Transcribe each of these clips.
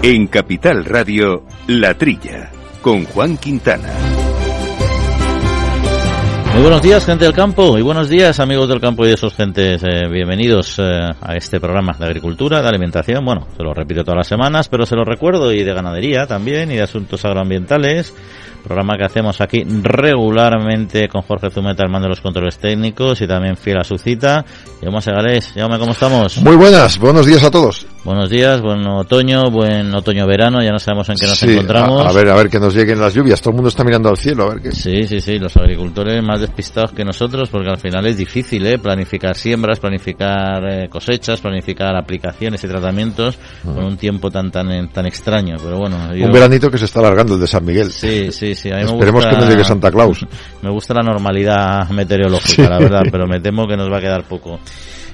En Capital Radio, La Trilla, con Juan Quintana. Muy buenos días, gente del campo, y buenos días, amigos del campo y de sus gentes. Eh, bienvenidos eh, a este programa de agricultura, de alimentación. Bueno, se lo repito todas las semanas, pero se lo recuerdo, y de ganadería también, y de asuntos agroambientales programa que hacemos aquí regularmente con Jorge Zumeta, el mando de los controles técnicos y también fiel a su cita. Llama Segalés, llama, ¿cómo estamos? Muy buenas, buenos días a todos. Buenos días, buen otoño, buen otoño-verano, ya no sabemos en qué nos encontramos. A, ver, a ver que nos lleguen las lluvias, todo el mundo está mirando al cielo, a ver qué. Sí, sí, sí, los agricultores más despistados que nosotros, porque al final es difícil, ¿eh? Planificar siembras, planificar eh, cosechas, planificar aplicaciones y tratamientos con un tiempo tan tan tan extraño, pero bueno. Un veranito que se está alargando el de San Miguel. Sí, sí, sí. Esperemos que no llegue Santa Claus. Me gusta la normalidad meteorológica, la verdad, pero me temo que nos va a quedar poco.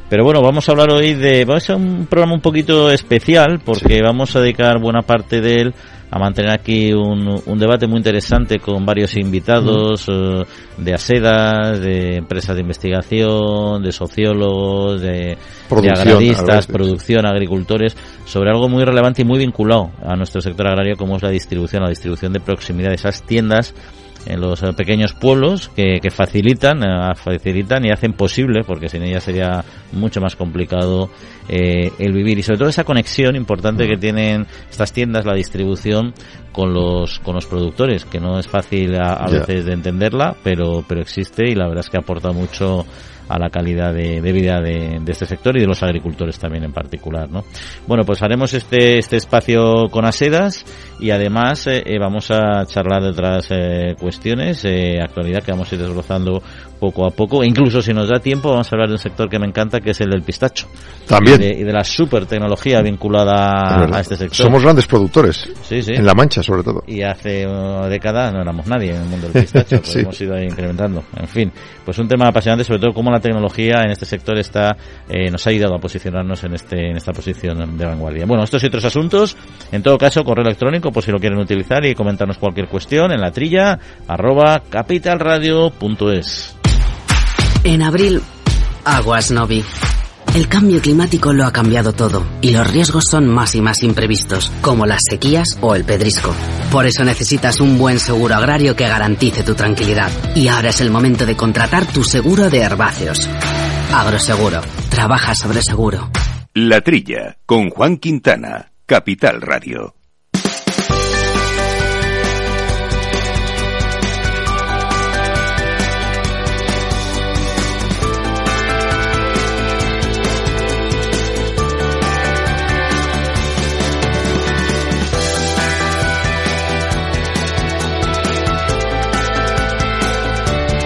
Pero bueno, vamos a hablar hoy de... Va a ser un programa un poquito especial porque vamos a dedicar buena parte de él a mantener aquí un, un debate muy interesante con varios invitados eh, de ASEDAS, de empresas de investigación, de sociólogos, de, de agraristas, producción, agricultores, sobre algo muy relevante y muy vinculado a nuestro sector agrario como es la distribución, la distribución de proximidad de esas tiendas en los eh, pequeños pueblos que, que facilitan, eh, facilitan y hacen posible, porque sin ellas sería mucho más complicado eh, el vivir. Y sobre todo esa conexión importante que tienen estas tiendas, la distribución con los con los productores, que no es fácil a, veces de entenderla, pero pero existe y la verdad es que aporta mucho a la calidad de, vida de, este sector y de los agricultores también en particular, ¿no? Bueno, pues haremos este, este espacio con Asedas y además eh, eh, vamos a charlar de otras eh, cuestiones, actualidad que vamos a ir desglosando poco a poco. E incluso si nos da tiempo, vamos a hablar de un sector que me encanta, que es el del pistacho. También. Y de, la super tecnología vinculada a este sector. Somos grandes productores. Sí, sí. En La Mancha, sobre todo. Y hace una década no éramos nadie en el mundo del pistacho, pues hemos ido ahí incrementando. En fin, pues un tema apasionante, sobre todo cómo la tecnología en este sector está eh, nos ha ayudado a posicionarnos en este en esta posición de vanguardia. Bueno, estos y otros asuntos, en todo caso, correo electrónico por si lo quieren utilizar y comentarnos cualquier cuestión en la trilla arroba capitalradio.es. En abril, aguas Novi. El cambio climático lo ha cambiado todo y los riesgos son más y más imprevistos, como las sequías o el pedrisco. Por eso necesitas un buen seguro agrario que garantice tu tranquilidad. Y ahora es el momento de contratar tu seguro de herbáceos. Agroseguro. Trabaja sobre seguro. La Trilla, con Juan Quintana, Capital Radio.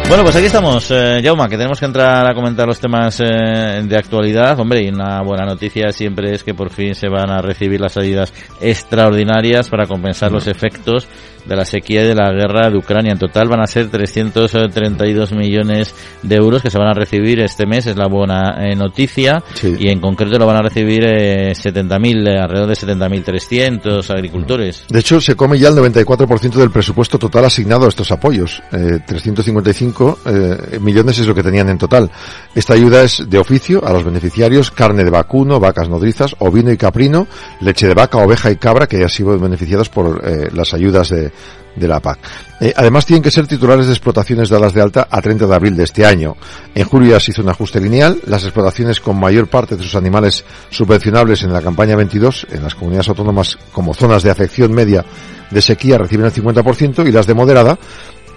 Bueno, pues aquí estamos, eh, Jauma, que tenemos que entrar a comentar los temas eh, de actualidad. Hombre, y una buena noticia siempre es que por fin se van a recibir las ayudas extraordinarias para compensar los efectos de la sequía y de la guerra de Ucrania. En total van a ser 332 millones de euros que se van a recibir este mes, es la buena eh, noticia. Y en concreto lo van a recibir eh, 70.000, eh, alrededor de 70.300 agricultores. De hecho, se come ya el 94% del presupuesto total asignado a estos apoyos. 355 eh, millones es lo que tenían en total. Esta ayuda es de oficio a los beneficiarios, carne de vacuno, vacas nodrizas, ovino y caprino, leche de vaca, oveja y cabra, que ya han sido beneficiados por las ayudas de, de la PAC. Eh, además tienen que ser titulares de explotaciones dadas de alta a 30 de abril de este año. En julio ya se hizo un ajuste lineal. Las explotaciones con mayor parte de sus animales subvencionables en la campaña 22 en las comunidades autónomas como zonas de afección media de sequía reciben el 50% y las de moderada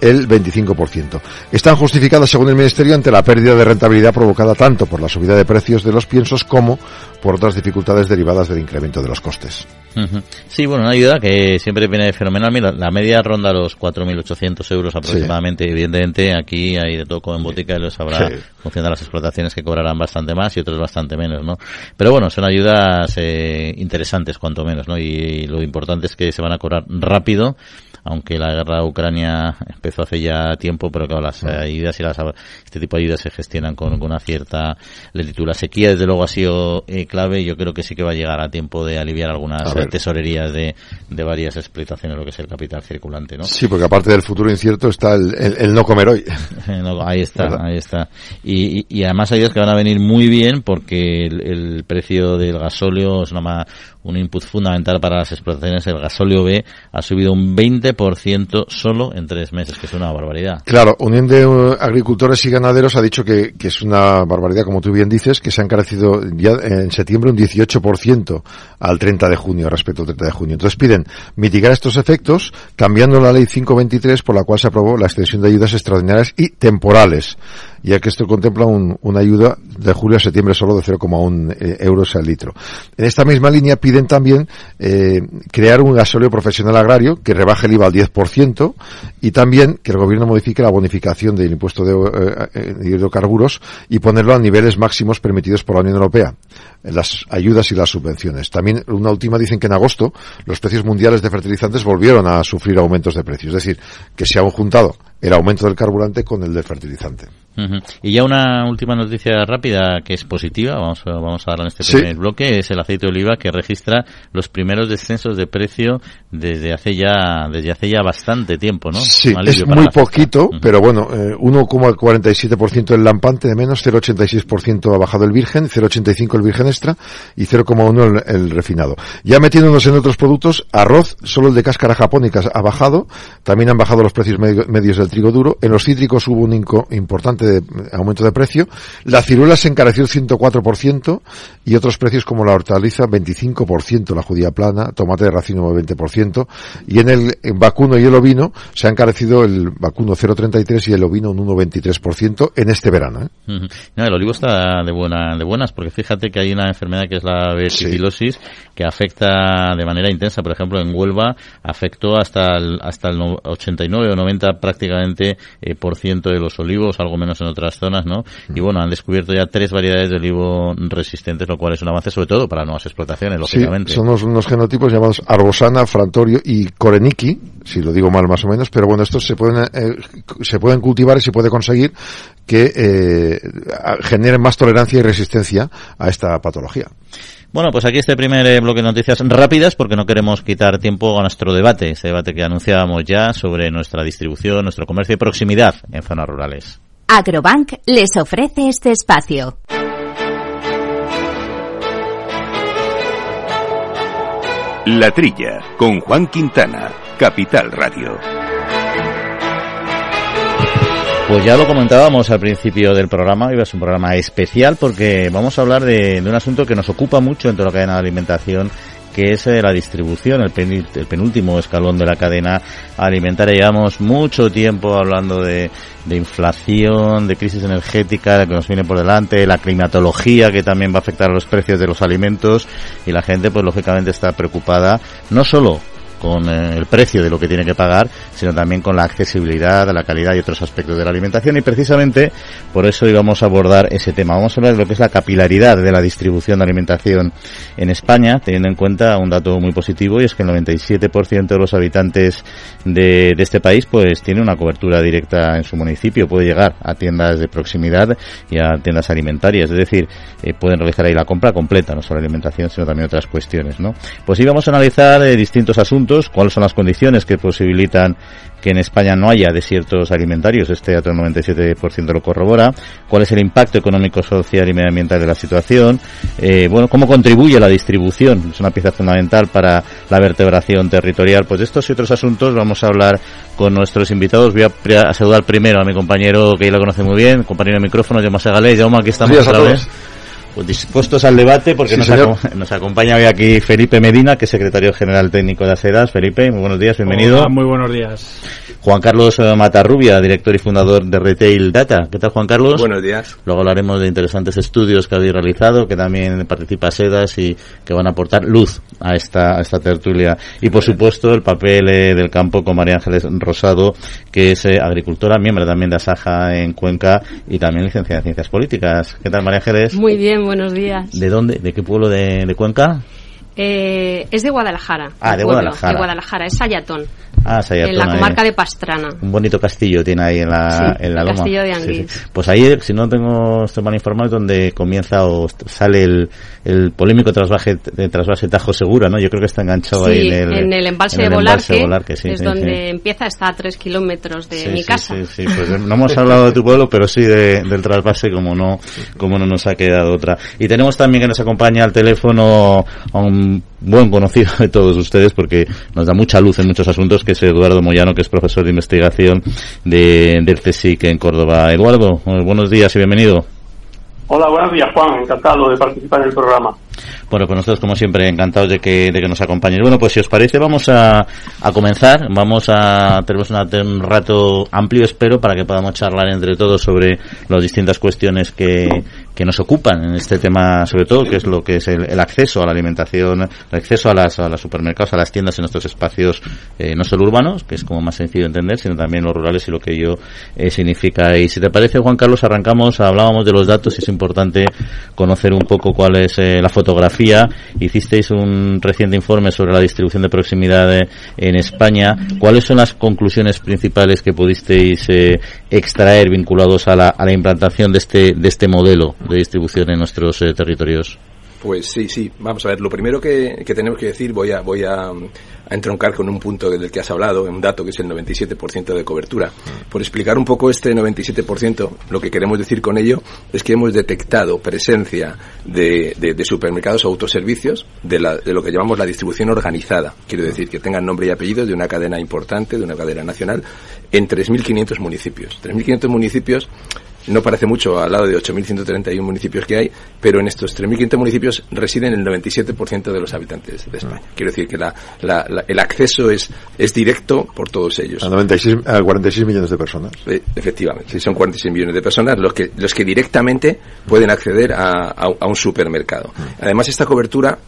el 25%. Están justificadas, según el Ministerio, ante la pérdida de rentabilidad provocada tanto por la subida de precios de los piensos como por otras dificultades derivadas del incremento de los costes. Sí, bueno, una ayuda que siempre viene fenomenal. Mira, la media ronda los 4.800 euros aproximadamente. Evidentemente, aquí hay de todo en botica y lo sabrá sí. función de las explotaciones que cobrarán bastante más y otros bastante menos, ¿no? Pero bueno, son ayudas eh, interesantes, cuanto menos, ¿no? Y, lo importante es que se van a cobrar rápido aunque la guerra Ucrania empezó hace ya tiempo, pero claro, las ayudas y las, este tipo de ayudas se gestionan con, con una cierta lentitud. La sequía, desde luego, ha sido eh, clave y yo creo que sí que va a llegar a tiempo de aliviar algunas tesorerías de, de varias explotaciones, lo que es el capital circulante, ¿no? Sí, porque aparte del futuro incierto está el, no comer hoy. ahí está, ahí está. Y, y, además hay días que van a venir muy bien porque el, el precio del gasóleo es una, un input fundamental para las explotaciones, el gasóleo B ha subido un 20% solo en tres meses, que es una barbaridad. Claro, Unión de uh, Agricultores y Ganaderos ha dicho que, es una barbaridad, como tú bien dices, que se ha encarecido ya en septiembre un 18% al 30 de junio, respecto al 30 de junio. Entonces piden mitigar estos efectos cambiando la ley 523 por la cual se aprobó la extensión de ayudas extraordinarias y temporales ya que esto contempla un, una ayuda de julio a septiembre solo de 0,1 eh, euros al litro. En esta misma línea piden también eh, crear un gasóleo profesional agrario que rebaje el IVA al 10% y también que el gobierno modifique la bonificación del impuesto de, eh, de hidrocarburos y ponerlo a niveles máximos permitidos por la Unión Europea las ayudas y las subvenciones. También una última dicen que en agosto los precios mundiales de fertilizantes volvieron a sufrir aumentos de precios, es decir, que se han juntado el aumento del carburante con el del fertilizante. Y ya una última noticia rápida que es positiva, vamos a, vamos a darla en este primer bloque, es el aceite de oliva que registra los primeros descensos de precio desde hace ya desde hace ya bastante tiempo, ¿no? Sí, es muy poquito, pero bueno, eh, 1,47% el lampante de menos, 0,86% ha bajado el virgen, 0,85 el virgen extra y 0,1 el, el, refinado. Ya metiéndonos en otros productos, arroz, solo el de cáscara japónica ha bajado, también han bajado los precios medios del trigo duro, en los cítricos hubo un importante de aumento de precio. La ciruela se encareció el 104% y otros precios como la hortaliza 25%, la judía plana, tomate de racimo 20% y en el vacuno y el ovino se ha encarecido el vacuno 0,33 y el ovino un 1,23% en este verano. ¿eh? el olivo está de, buena, de buenas porque fíjate que hay una enfermedad que es la verticilosis que afecta de manera intensa, por ejemplo en Huelva afectó hasta el, hasta el 89 o 90 prácticamente eh, por ciento de los olivos, algo menos en otras zonas, ¿no? Y bueno, han descubierto ya tres variedades de olivo resistentes, lo cual es un avance sobre todo para nuevas explotaciones, lógicamente. Sí, son unos, genotipos llamados Arbosana, Frantorio y Koreniki, si lo digo mal más o menos, pero bueno, estos se pueden, eh, se pueden cultivar y se puede conseguir que eh, generen más tolerancia y resistencia a esta patología. Bueno, pues aquí este primer eh, bloque de noticias rápidas porque no queremos quitar tiempo a nuestro debate, ese debate que anunciábamos ya sobre nuestra distribución, nuestro comercio de proximidad en zonas rurales. Agrobank les ofrece este espacio. La Trilla, con Juan Quintana, Capital Radio. Pues ya lo comentábamos al principio del programa, iba a ser un programa especial porque vamos a hablar de, de un asunto que nos ocupa mucho en toda la cadena de alimentación que es eh, la distribución, el, penúltimo escalón de la cadena alimentaria. Llevamos mucho tiempo hablando de, de inflación, de crisis energética que nos viene por delante, la climatología que también va a afectar a los precios de los alimentos y la gente pues lógicamente está preocupada no solo con eh, el precio de lo que tiene que pagar, sino también con la accesibilidad, la calidad y otros aspectos de la alimentación. Y precisamente por eso íbamos a abordar ese tema. Vamos a hablar de lo que es la capilaridad de la distribución de alimentación en España, teniendo en cuenta un dato muy positivo y es que el 97% de los habitantes de, este país pues tiene una cobertura directa en su municipio, puede llegar a tiendas de proximidad y a tiendas alimentarias, es decir, eh, pueden realizar ahí la compra completa, no solo alimentación, sino también otras cuestiones, ¿no? Pues íbamos a analizar eh, distintos asuntos cuáles son las condiciones que posibilitan que en España no haya desiertos alimentarios, este dato del 97% lo corrobora, cuál es el impacto económico, social y medioambiental de la situación, eh, bueno, cómo contribuye la distribución, es una pieza fundamental para la vertebración territorial, pues de estos y otros asuntos vamos a hablar con nuestros invitados, voy a, saludar primero a mi compañero que ya lo conoce muy bien, compañero de micrófono, Jaume Segalé, Jaume, aquí estamos otra vez. Pues dispuestos al debate porque nos, nos, acompaña hoy aquí Felipe Medina, que es secretario general técnico de ASEDAS. Felipe, muy buenos días, bienvenido. Hola, muy buenos días. Juan Carlos eh, Matarrubia, director y fundador de Retail Data. ¿Qué tal, Juan Carlos? Buenos días. Luego hablaremos de interesantes estudios que habéis realizado, que también participa SEDAS y que van a aportar luz a esta, a esta tertulia. Y, por supuesto, el papel eh, del campo con María Ángeles Rosado, que es eh, agricultora, miembro también de Asaja en Cuenca y también licenciada en Ciencias Políticas. ¿Qué tal, María Ángeles? Muy bien, buenos días. ¿De dónde? ¿De qué pueblo de, de Cuenca? Eh, es de Guadalajara. Ah, de pueblo, Guadalajara. De Guadalajara, es Sayatón. Ah, en la ahí. comarca de Pastrana. Un bonito castillo tiene ahí en la, Sí, en la el loma. castillo de Sí, Anguís. sí. Pues ahí, si no tengo, mal informado, es donde comienza o sale el, el polémico trasvase, de trasvase Tajo Segura, ¿no? Yo creo que está enganchado ahí Sí, en el, embalse en el de Volarque, embalse Volarque, sí, es donde empieza, está a tres kilómetros de mi casa. Sí, sí, pues no hemos hablado de tu pueblo, pero sí de- del trasvase, como no, como no nos ha quedado otra. Y tenemos también que nos acompaña al teléfono a un buen conocido de todos ustedes, porque nos da mucha luz en muchos asuntos, que es Eduardo Moyano, que es profesor de investigación de, del CSIC en Córdoba. Eduardo, eh, buenos días y bienvenido. Hola, buenos días, Juan. Encantado de participar en el programa. Bueno, pues nosotros como siempre encantados de que, de que nos acompañes. Bueno, pues si os parece vamos a, a comenzar. Vamos a tenemos una- un rato amplio, espero, para que podamos charlar entre todos sobre las distintas cuestiones que, que nos ocupan en este tema, sobre todo, que es lo que es el, el acceso a la alimentación, el acceso a, las, a los supermercados, a las tiendas en nuestros espacios, eh, no solo urbanos, que es como más sencillo de entender, sino también los rurales y lo que ello eh, significa. Y si te parece, Juan Carlos, arrancamos, hablábamos de los datos y es importante conocer un poco cuál es eh, la fotografía. Hicisteis un reciente informe sobre la distribución de proximidad eh, en España. ¿Cuáles son las conclusiones principales que pudisteis extraer vinculados a la, a la implantación de este, de este modelo de distribución en nuestros eh, territorios? Pues sí, sí. Vamos a ver, lo primero que, que tenemos que decir, voy a, voy a, a entroncar con un punto del que has hablado, un dato que es el 97% de cobertura. Por explicar un poco este 97%, lo que queremos decir con ello es que hemos detectado presencia de, de, supermercados o autoservicios de, la, de lo que llamamos la distribución organizada. Quiero decir, que tengan nombre y apellido de una cadena importante, de una cadena nacional, en 3.500 municipios. 3.500 municipios no parece mucho al lado de 8.131 municipios que hay, pero en estos 3.500 municipios residen el 97% de los habitantes de España. Quiero decir que la, la- la- el acceso es, es directo por todos ellos. A 96, a 46 millones de personas. Eh, Efectivamente, son 46 millones de personas los que, los que directamente pueden acceder a, a- a un supermercado. Además, esta cobertura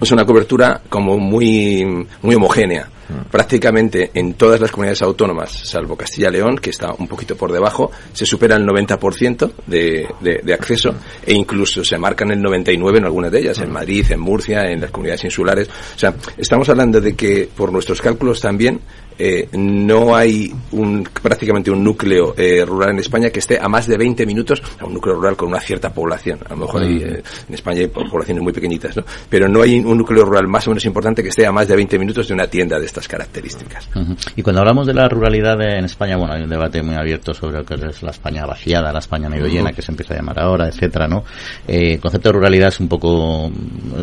es una cobertura como muy, muy homogénea. Prácticamente en todas las comunidades autónomas, salvo Castilla y León, que está un poquito por debajo, se supera el 90% de, de, de acceso e incluso se marcan el 99% en algunas de ellas, en Madrid, en Murcia, en las comunidades insulares. O sea, estamos hablando de que por nuestros cálculos también eh, no hay un, prácticamente un núcleo eh, rural en España que esté a más de 20 minutos, a un núcleo rural con una cierta población. A lo mejor hay, eh, en España hay po- poblaciones muy pequeñitas, ¿no? Pero no hay un núcleo rural más o menos importante que esté a más de 20 minutos de una tienda de estas características. Y cuando hablamos de la ruralidad en España, bueno, hay un debate muy abierto sobre lo que es la España vaciada, la España medio llena, que se empieza a llamar ahora, etcétera, ¿no? Eh, el concepto de ruralidad es un poco,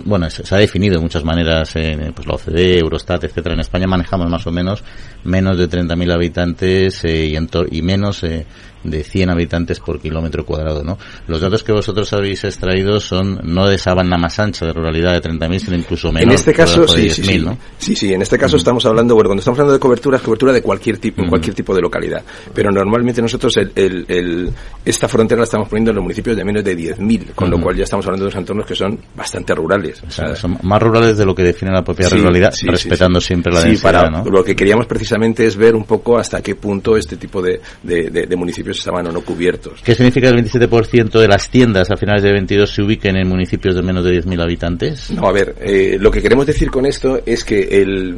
bueno, se, se ha definido de muchas maneras en pues, la OCDE, Eurostat, etcétera. En España manejamos más o menos menos de 30.000 habitantes eh, y, en y menos eh, de 100 habitantes por kilómetro cuadrado, ¿no? Los datos que vosotros habéis extraído son no de esa banda más ancha de ruralidad de 30.000, sino incluso menos. en este caso, sí, sí, 10.000, sí. ¿no? Sí, sí, en este caso estamos hablando, bueno, cuando estamos hablando de cobertura, es cobertura de cualquier tipo, en cualquier tipo de localidad. Pero normalmente nosotros el, el- el- esta frontera la estamos poniendo en los municipios de menos de 10.000, con lo cual ya estamos hablando de unos entornos que son bastante rurales. O sea, son más rurales de lo que define la propia ruralidad, respetando siempre la Sí, densidad, para- ¿no? Lo que queríamos precisamente es ver un poco hasta qué punto este tipo de, de- de- de municipios estaban o no cubiertos. ¿Qué significa que el 27% de las tiendas a finales de 22 se ubiquen en municipios de menos de 10.000 habitantes? No, a ver, eh, lo que queremos decir con esto es que el,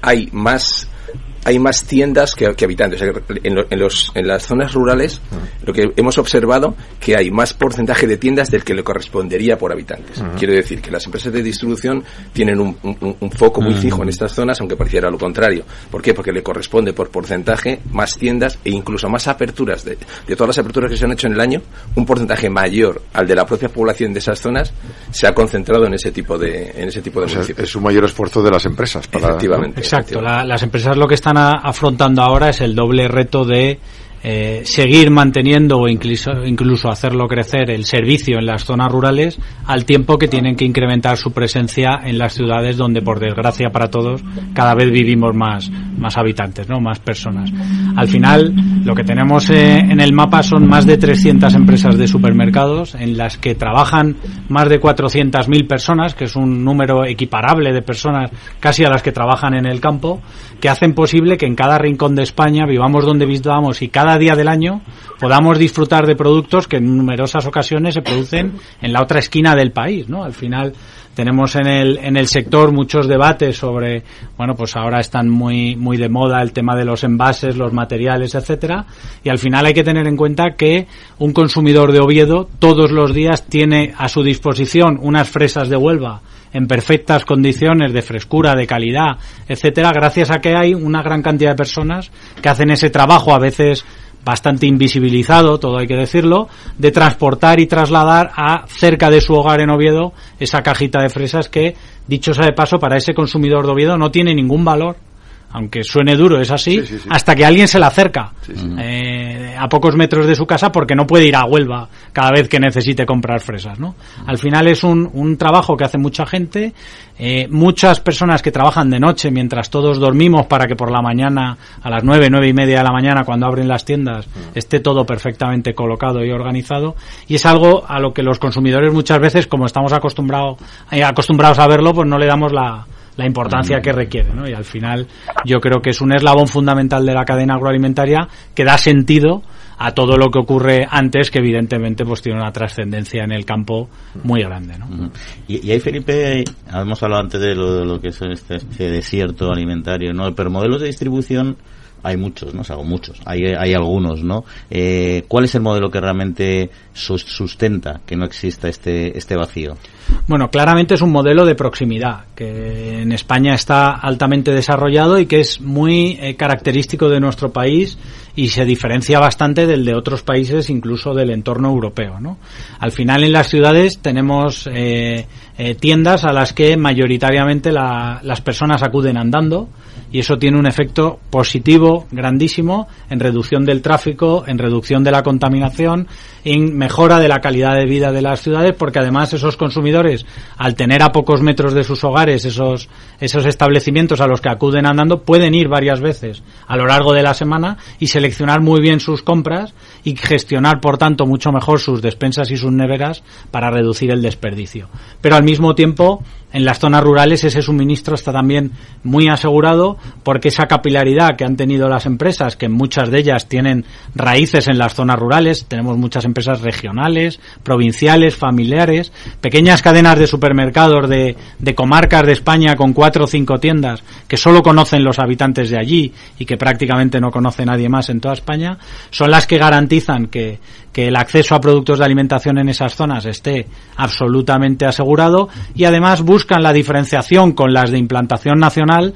hay más hay más tiendas que, que habitantes. O sea, en, lo- en los, en las zonas rurales, lo que hemos observado que hay más porcentaje de tiendas del que le correspondería por habitantes. Quiero decir que las empresas de distribución tienen un, un- un foco muy fijo en estas zonas, aunque pareciera lo contrario. ¿Por qué? Porque le corresponde por porcentaje más tiendas e incluso más aperturas. De, de todas las aperturas que se han hecho en el año, un porcentaje mayor al de la propia población de esas zonas se ha concentrado en ese tipo de, en ese tipo de O sea, municipios. es un mayor esfuerzo de las empresas para Efectivamente. Exacto, efectivamente. la- las empresas lo que están a- afrontando ahora es el doble reto de eh, seguir manteniendo o incluso, incluso hacerlo crecer el servicio en las zonas rurales al tiempo que tienen que incrementar su presencia en las ciudades donde por desgracia para todos cada vez vivimos más, más habitantes, ¿no? más personas. Al final lo que tenemos eh, en el mapa son más de 300 empresas de supermercados en las que trabajan más de 400.000 personas, que es un número equiparable de personas casi a las que trabajan en el campo, que hacen posible que en cada rincón de España vivamos donde vivamos y cada día del año podamos disfrutar de productos que en numerosas ocasiones se producen en la otra esquina del país, ¿no? Al final tenemos en el, en el sector muchos debates sobre, bueno, pues ahora están muy, muy de moda el tema de los envases, los materiales, etcétera, y al final hay que tener en cuenta que un consumidor de Oviedo todos los días tiene a su disposición unas fresas de Huelva en perfectas condiciones de frescura, de calidad, etcétera, gracias a que hay una gran cantidad de personas que hacen ese trabajo a veces bastante invisibilizado, todo hay que decirlo, de transportar y trasladar a cerca de su hogar en Oviedo esa cajita de fresas que, dicho sea de paso, para ese consumidor de Oviedo no tiene ningún valor aunque suene duro, es así, hasta que alguien se le acerca. Eh, a pocos metros de su casa porque no puede ir a Huelva cada vez que necesite comprar fresas, ¿no? Al final es un, un trabajo que hace mucha gente, eh, muchas personas que trabajan de noche mientras todos dormimos para que por la mañana, a las nueve, nueve y media de la mañana, cuando abren las tiendas, esté todo perfectamente colocado y organizado, y es algo a lo que los consumidores muchas veces, como estamos acostumbrados, eh, acostumbrados a verlo, pues no le damos la, la importancia que requiere, ¿no? Y al final yo creo que es un eslabón fundamental de la cadena agroalimentaria que da sentido a todo lo que ocurre antes, que evidentemente pues tiene una trascendencia en el campo muy grande, ¿no? y, y ahí, Felipe, hemos hablado antes de lo, de lo que es este, este desierto alimentario, ¿no? Pero modelos de distribución hay muchos, ¿no? O sea, muchos, hay, hay algunos, ¿no? Eh, ¿Cuál es el modelo que realmente sustenta que no exista este, este vacío? Bueno, claramente es un modelo de proximidad que en España está altamente desarrollado y que es muy eh, característico de nuestro país y se diferencia bastante del de otros países, incluso del entorno europeo. ¿no? Al final en las ciudades tenemos eh, eh, tiendas a las que mayoritariamente la, las personas acuden andando y eso tiene un efecto positivo grandísimo en reducción del tráfico, en reducción de la contaminación, en mejora de la calidad de vida de las ciudades, porque además esos consumidores, al tener a pocos metros de sus hogares esos, esos establecimientos a los que acuden andando, pueden ir varias veces a lo largo de la semana y seleccionar muy bien sus compras y gestionar, por tanto, mucho mejor sus despensas y sus neveras para reducir el desperdicio. Pero al mismo tiempo, en las zonas rurales ese suministro está también muy asegurado porque esa capilaridad que han tenido las empresas, que muchas de ellas tienen raíces en las zonas rurales, tenemos muchas empresas regionales, provinciales, familiares, pequeñas cadenas de supermercados de, de comarcas de España con cuatro o cinco tiendas que solo conocen los habitantes de allí y que prácticamente no conoce nadie más en toda España, son las que garantizan que, que el acceso a productos de alimentación en esas zonas esté absolutamente asegurado y además buscan la diferenciación con las de implantación nacional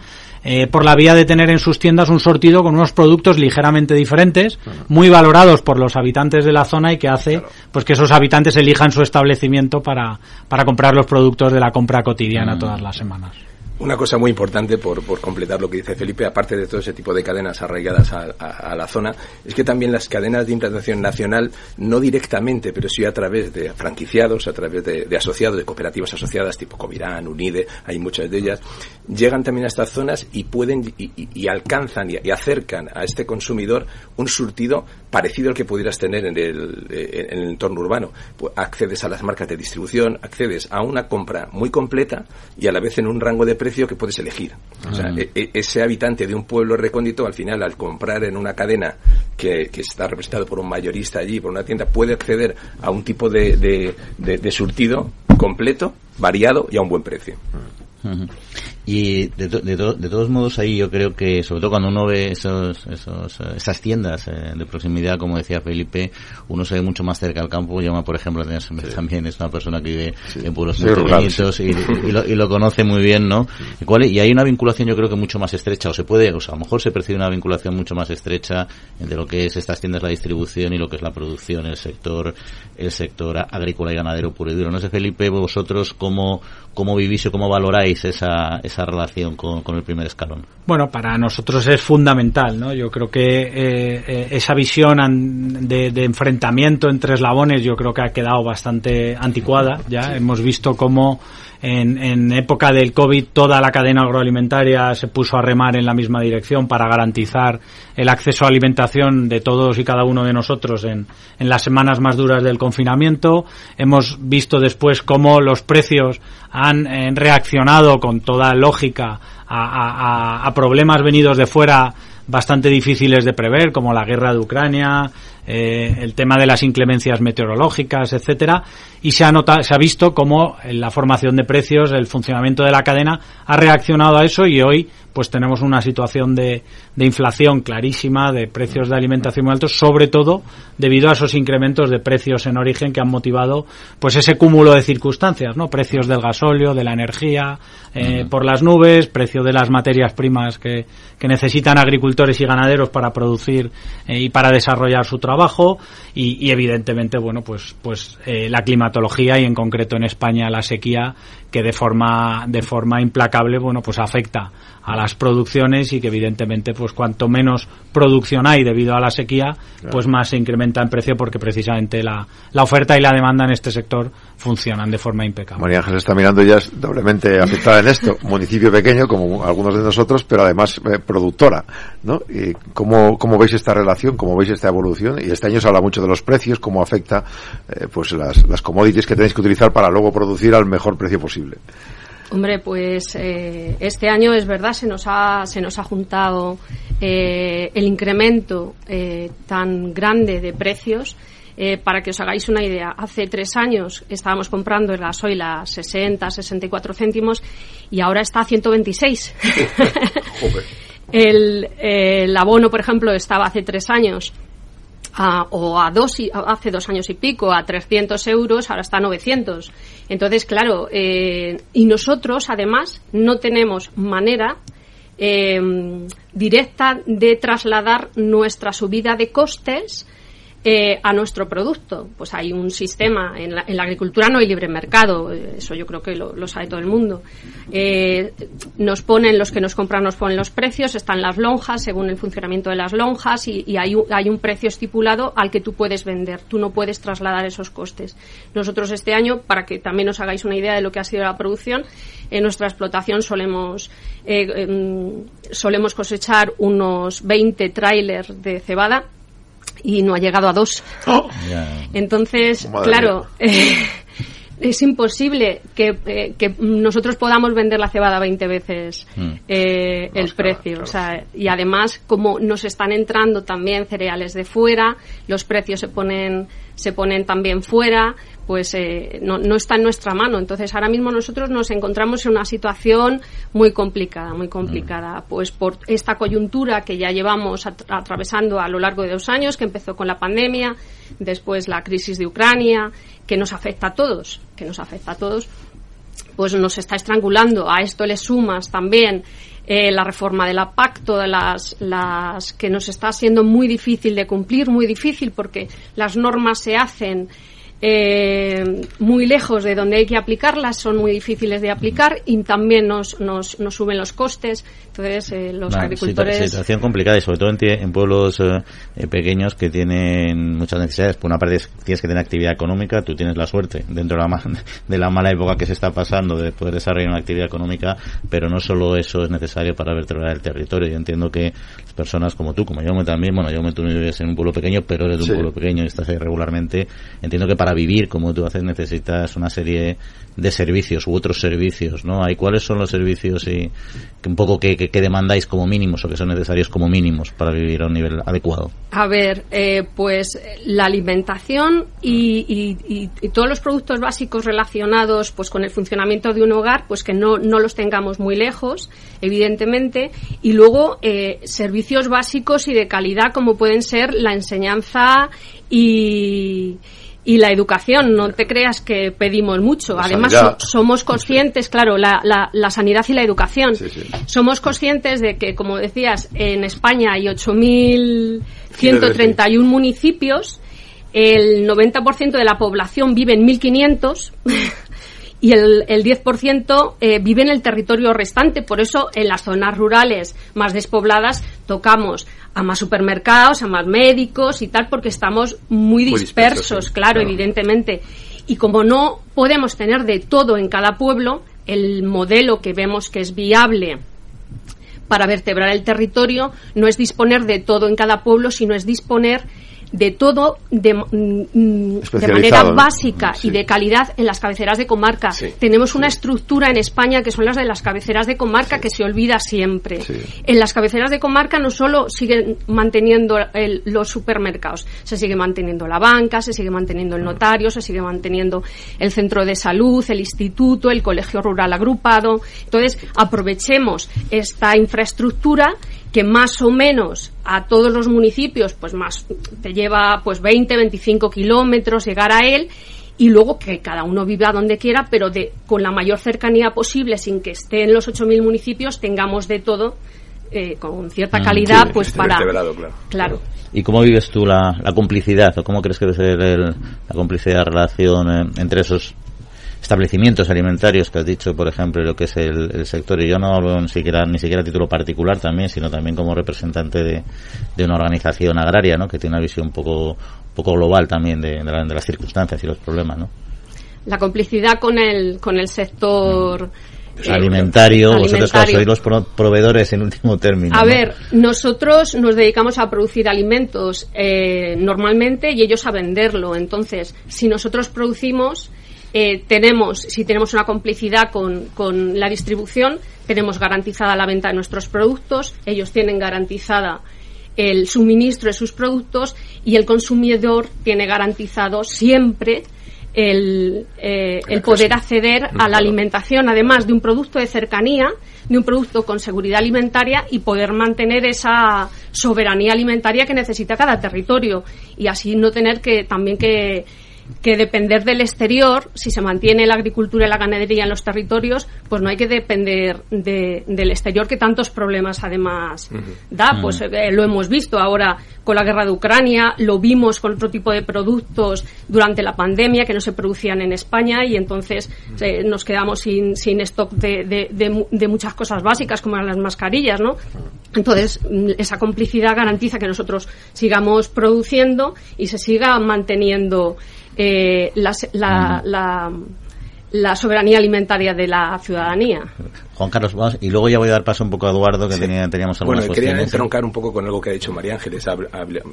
eh, por la vía de tener en sus tiendas un sortido con unos productos ligeramente diferentes, muy valorados por los habitantes de la zona y que hace pues que esos habitantes elijan su establecimiento para, para comprar los productos de la compra cotidiana todas las semanas. Una cosa muy importante por, por, completar lo que dice Felipe, aparte de todo ese tipo de cadenas arraigadas a, la zona, es que también las cadenas de implantación nacional, no directamente, pero sí a través de franquiciados, a través de, asociados, de cooperativas asociadas tipo Comirán, Unide, hay muchas de ellas, llegan también a estas zonas y pueden y, alcanzan y, acercan a este consumidor un surtido parecido al que pudieras tener en el, en el entorno urbano. Pues accedes a las marcas de distribución, accedes a una compra muy completa y a la vez en un rango de precio que puedes elegir. O sea, Mm. e- ese habitante de un pueblo recóndito, al final, al comprar en una cadena que, que está representado por un mayorista allí, por una tienda, puede acceder a un tipo de, de, de, de surtido completo, variado y a un buen precio. Ujú. Y de, to- de, to- de todos modos ahí yo creo que sobre todo cuando uno ve esos, esos, esas tiendas eh, de proximidad como decía Felipe uno se ve mucho más cerca al campo. Llama por ejemplo también es una persona que vive en pueblos muy pequeñitos y, y lo, y lo conoce muy bien ¿no? ¿Y, cuál y hay una vinculación yo creo que mucho más estrecha o se puede o sea a lo mejor se percibe una vinculación mucho más estrecha entre lo que es estas tiendas la distribución y lo que es la producción el sector el sector agrícola y ganadero puro y duro. No sé Felipe vosotros cómo cómo vivís y cómo valoráis esa, esa relación con, con el primer escalón. Bueno, para nosotros es fundamental, ¿no? Yo creo que eh, eh, esa visión de enfrentamiento entre eslabones yo creo que ha quedado bastante anticuada, ya. Hemos visto cómo en, época del COVID toda la cadena agroalimentaria se puso a remar en la misma dirección para garantizar el acceso a alimentación de todos y cada uno de nosotros en, las semanas más duras del confinamiento. Hemos visto después cómo los precios han eh, reaccionado con toda lógica a problemas venidos de fuera bastante difíciles de prever, como la guerra de Ucrania, eh, el tema de las inclemencias meteorológicas, etcétera, y se ha notado, se ha visto cómo la formación de precios, el funcionamiento de la cadena ha reaccionado a eso y hoy pues tenemos una situación de, de inflación clarísima, de precios de alimentación muy altos, sobre todo debido a esos incrementos de precios en origen que han motivado pues ese cúmulo de circunstancias, ¿no? Precios del gasóleo, de la energía, eh, por las nubes, precio de las materias primas que, que necesitan agricultores y ganaderos para producir eh, y para desarrollar su trabajo y, y evidentemente, bueno, pues, pues eh, la climatología y en concreto en España la sequía que de forma, de forma implacable, bueno, pues afecta a las producciones y que evidentemente pues cuanto menos producción hay debido a la sequía pues más se incrementa en precio porque precisamente la, la oferta y la demanda en este sector funcionan de forma impecable. María Ángel está mirando ya es doblemente afectada en esto, municipio pequeño como algunos de nosotros, pero además eh, productora, ¿no? Y ¿cómo, ¿Cómo veis esta relación? ¿Cómo veis esta evolución? Y este año se habla mucho de los precios, cómo afecta eh, pues las, las commodities que tenéis que utilizar para luego producir al mejor precio posible. Hombre, pues eh, este año es verdad, se nos ha, se nos ha juntado eh, el incremento eh, tan grande de precios. Para que os hagáis una idea, hace tres años estábamos comprando el gasoil a 60, 64 céntimos y ahora está a 126. el, el abono, por ejemplo, estaba hace tres años a, o a dos y, hace dos años y pico a 300 euros, ahora está a 900. Entonces, claro, eh, y nosotros además no tenemos manera eh, directa de trasladar nuestra subida de costes eh, a nuestro producto. Pues hay un sistema, en la, en la, agricultura no hay libre mercado, eso yo creo que lo, sabe todo el mundo. Eh, nos ponen, los que nos compran nos ponen los precios, están las lonjas según el funcionamiento de las lonjas y, hay, un, hay, un, precio estipulado al que tú puedes vender, tú no puedes trasladar esos costes. Nosotros este año, para que también os hagáis una idea de lo que ha sido la producción, en nuestra explotación solemos, eh, eh, solemos cosechar unos 20 trailers de cebada y no ha llegado a dos. Oh. Yeah. Entonces, Madre claro, eh, es imposible que, eh, que, nosotros podamos vender la cebada 20 veces mm. eh, el precio. Claro. O sea, y además, como nos están entrando también cereales de fuera, los precios se ponen, se ponen también fuera, pues eh, no, no, está en nuestra mano. Entonces, ahora mismo nosotros nos encontramos en una situación muy complicada, muy complicada, mm. pues por esta coyuntura que ya llevamos at atravesando a lo largo de dos años, que empezó con la pandemia, después la crisis de Ucrania, que nos afecta a todos, que nos afecta a todos, pues nos está estrangulando. A esto le sumas también eh, la reforma de la PAC, todas las, las que nos está siendo muy difícil de cumplir, muy difícil porque las normas se hacen eh, muy lejos de donde hay que aplicarlas, son muy difíciles de aplicar y también nos, nos, nos suben los costes. Entonces, eh, los Una agricultores. Situación complicada y sobre todo en, en pueblos eh, pequeños que tienen muchas necesidades. Por una parte, tienes que tener actividad económica, tú tienes la suerte, dentro de la, de la mala época que se está pasando, de poder desarrollar una actividad económica, pero no solo eso es necesario para vertebrar el territorio. Yo entiendo que las personas como tú, como yo también, bueno, yo me tú vives en un pueblo pequeño, pero eres de un sí. pueblo pequeño y estás ahí regularmente, entiendo que para vivir como tú haces necesitas una serie de servicios u otros servicios, ¿no? ¿Hay cuáles son los servicios y que un poco que, que, que, demandáis como mínimos o que son necesarios como mínimos para vivir a un nivel adecuado? A ver, eh, pues la alimentación y, todos los productos básicos relacionados pues con el funcionamiento de un hogar, pues que no, no los tengamos muy lejos, evidentemente, y luego eh, servicios básicos y de calidad como pueden ser la enseñanza y y la educación, no te creas que pedimos mucho. La Además, so, somos conscientes, claro, la, la, la, sanidad y la educación. Sí, sí. Somos conscientes de que, como decías, en España hay 8.131 municipios, el 90% de la población vive en 1.500. y el, el 10% eh, vive en el territorio restante. Por eso, en las zonas rurales más despobladas, tocamos a más supermercados, a más médicos y tal, porque estamos muy dispersos, muy dispersos sí, claro, claro, evidentemente. Y como no podemos tener de todo en cada pueblo, el modelo que vemos que es viable para vertebrar el territorio no es disponer de todo en cada pueblo, sino es disponer de todo de, mm, de manera básica y de calidad en las cabeceras de comarca. Tenemos una estructura en España que son las de las cabeceras de comarca que se olvida siempre. En las cabeceras de comarca no solo siguen manteniendo los supermercados, se sigue manteniendo la banca, se sigue manteniendo el notario, se sigue manteniendo el centro de salud, el instituto, el colegio rural agrupado. Entonces, aprovechemos esta infraestructura que más o menos a todos los municipios, pues más te lleva pues 20, 25 kilómetros llegar a él y luego que cada uno viva donde quiera, pero de, con la mayor cercanía posible, sin que esté en los 8.000 municipios, tengamos de todo eh, con cierta mm, calidad, pues para... Claro. ¿Y cómo vives tú la, complicidad o cómo crees que debe ser la complicidad, la relación eh, entre esos establecimientos alimentarios que has dicho, por ejemplo, lo que es el, sector, y yo no hablo ni siquiera, ni siquiera a título particular también, sino también como representante de, de una organización agraria, ¿no? que tiene una visión un poco, poco global también de, de, las circunstancias y los problemas, ¿no? La complicidad con el, con el sector... Eh, alimentario, vosotros sois los proveedores en último término. A ver, nosotros nos dedicamos a producir alimentos eh, normalmente y ellos a venderlo. Entonces, si nosotros producimos, eh, tenemos, si tenemos una complicidad con, con, la distribución, tenemos garantizada la venta de nuestros productos, ellos tienen garantizada el suministro de sus productos y el consumidor tiene garantizado siempre el, eh, el poder acceder a la alimentación, además de un producto de cercanía, de un producto con seguridad alimentaria y poder mantener esa soberanía alimentaria que necesita cada territorio y así no tener que también que que depender del exterior, si se mantiene la agricultura y la ganadería en los territorios, pues no hay que depender del exterior que tantos problemas además da. Pues eh, lo hemos visto ahora con la guerra de Ucrania, lo vimos con otro tipo de productos durante la pandemia que no se producían en España y entonces eh, nos quedamos sin, sin stock de, de, muchas cosas básicas como eran las mascarillas, ¿no? Entonces, mm, esa complicidad garantiza que nosotros sigamos produciendo y se siga manteniendo eh, la, la, la, soberanía alimentaria de la ciudadanía. Juan Carlos, vamos, y luego ya voy a dar paso un poco a Eduardo, que tenía, teníamos algunas Bueno, quería entroncar un poco con algo que ha dicho María Ángeles.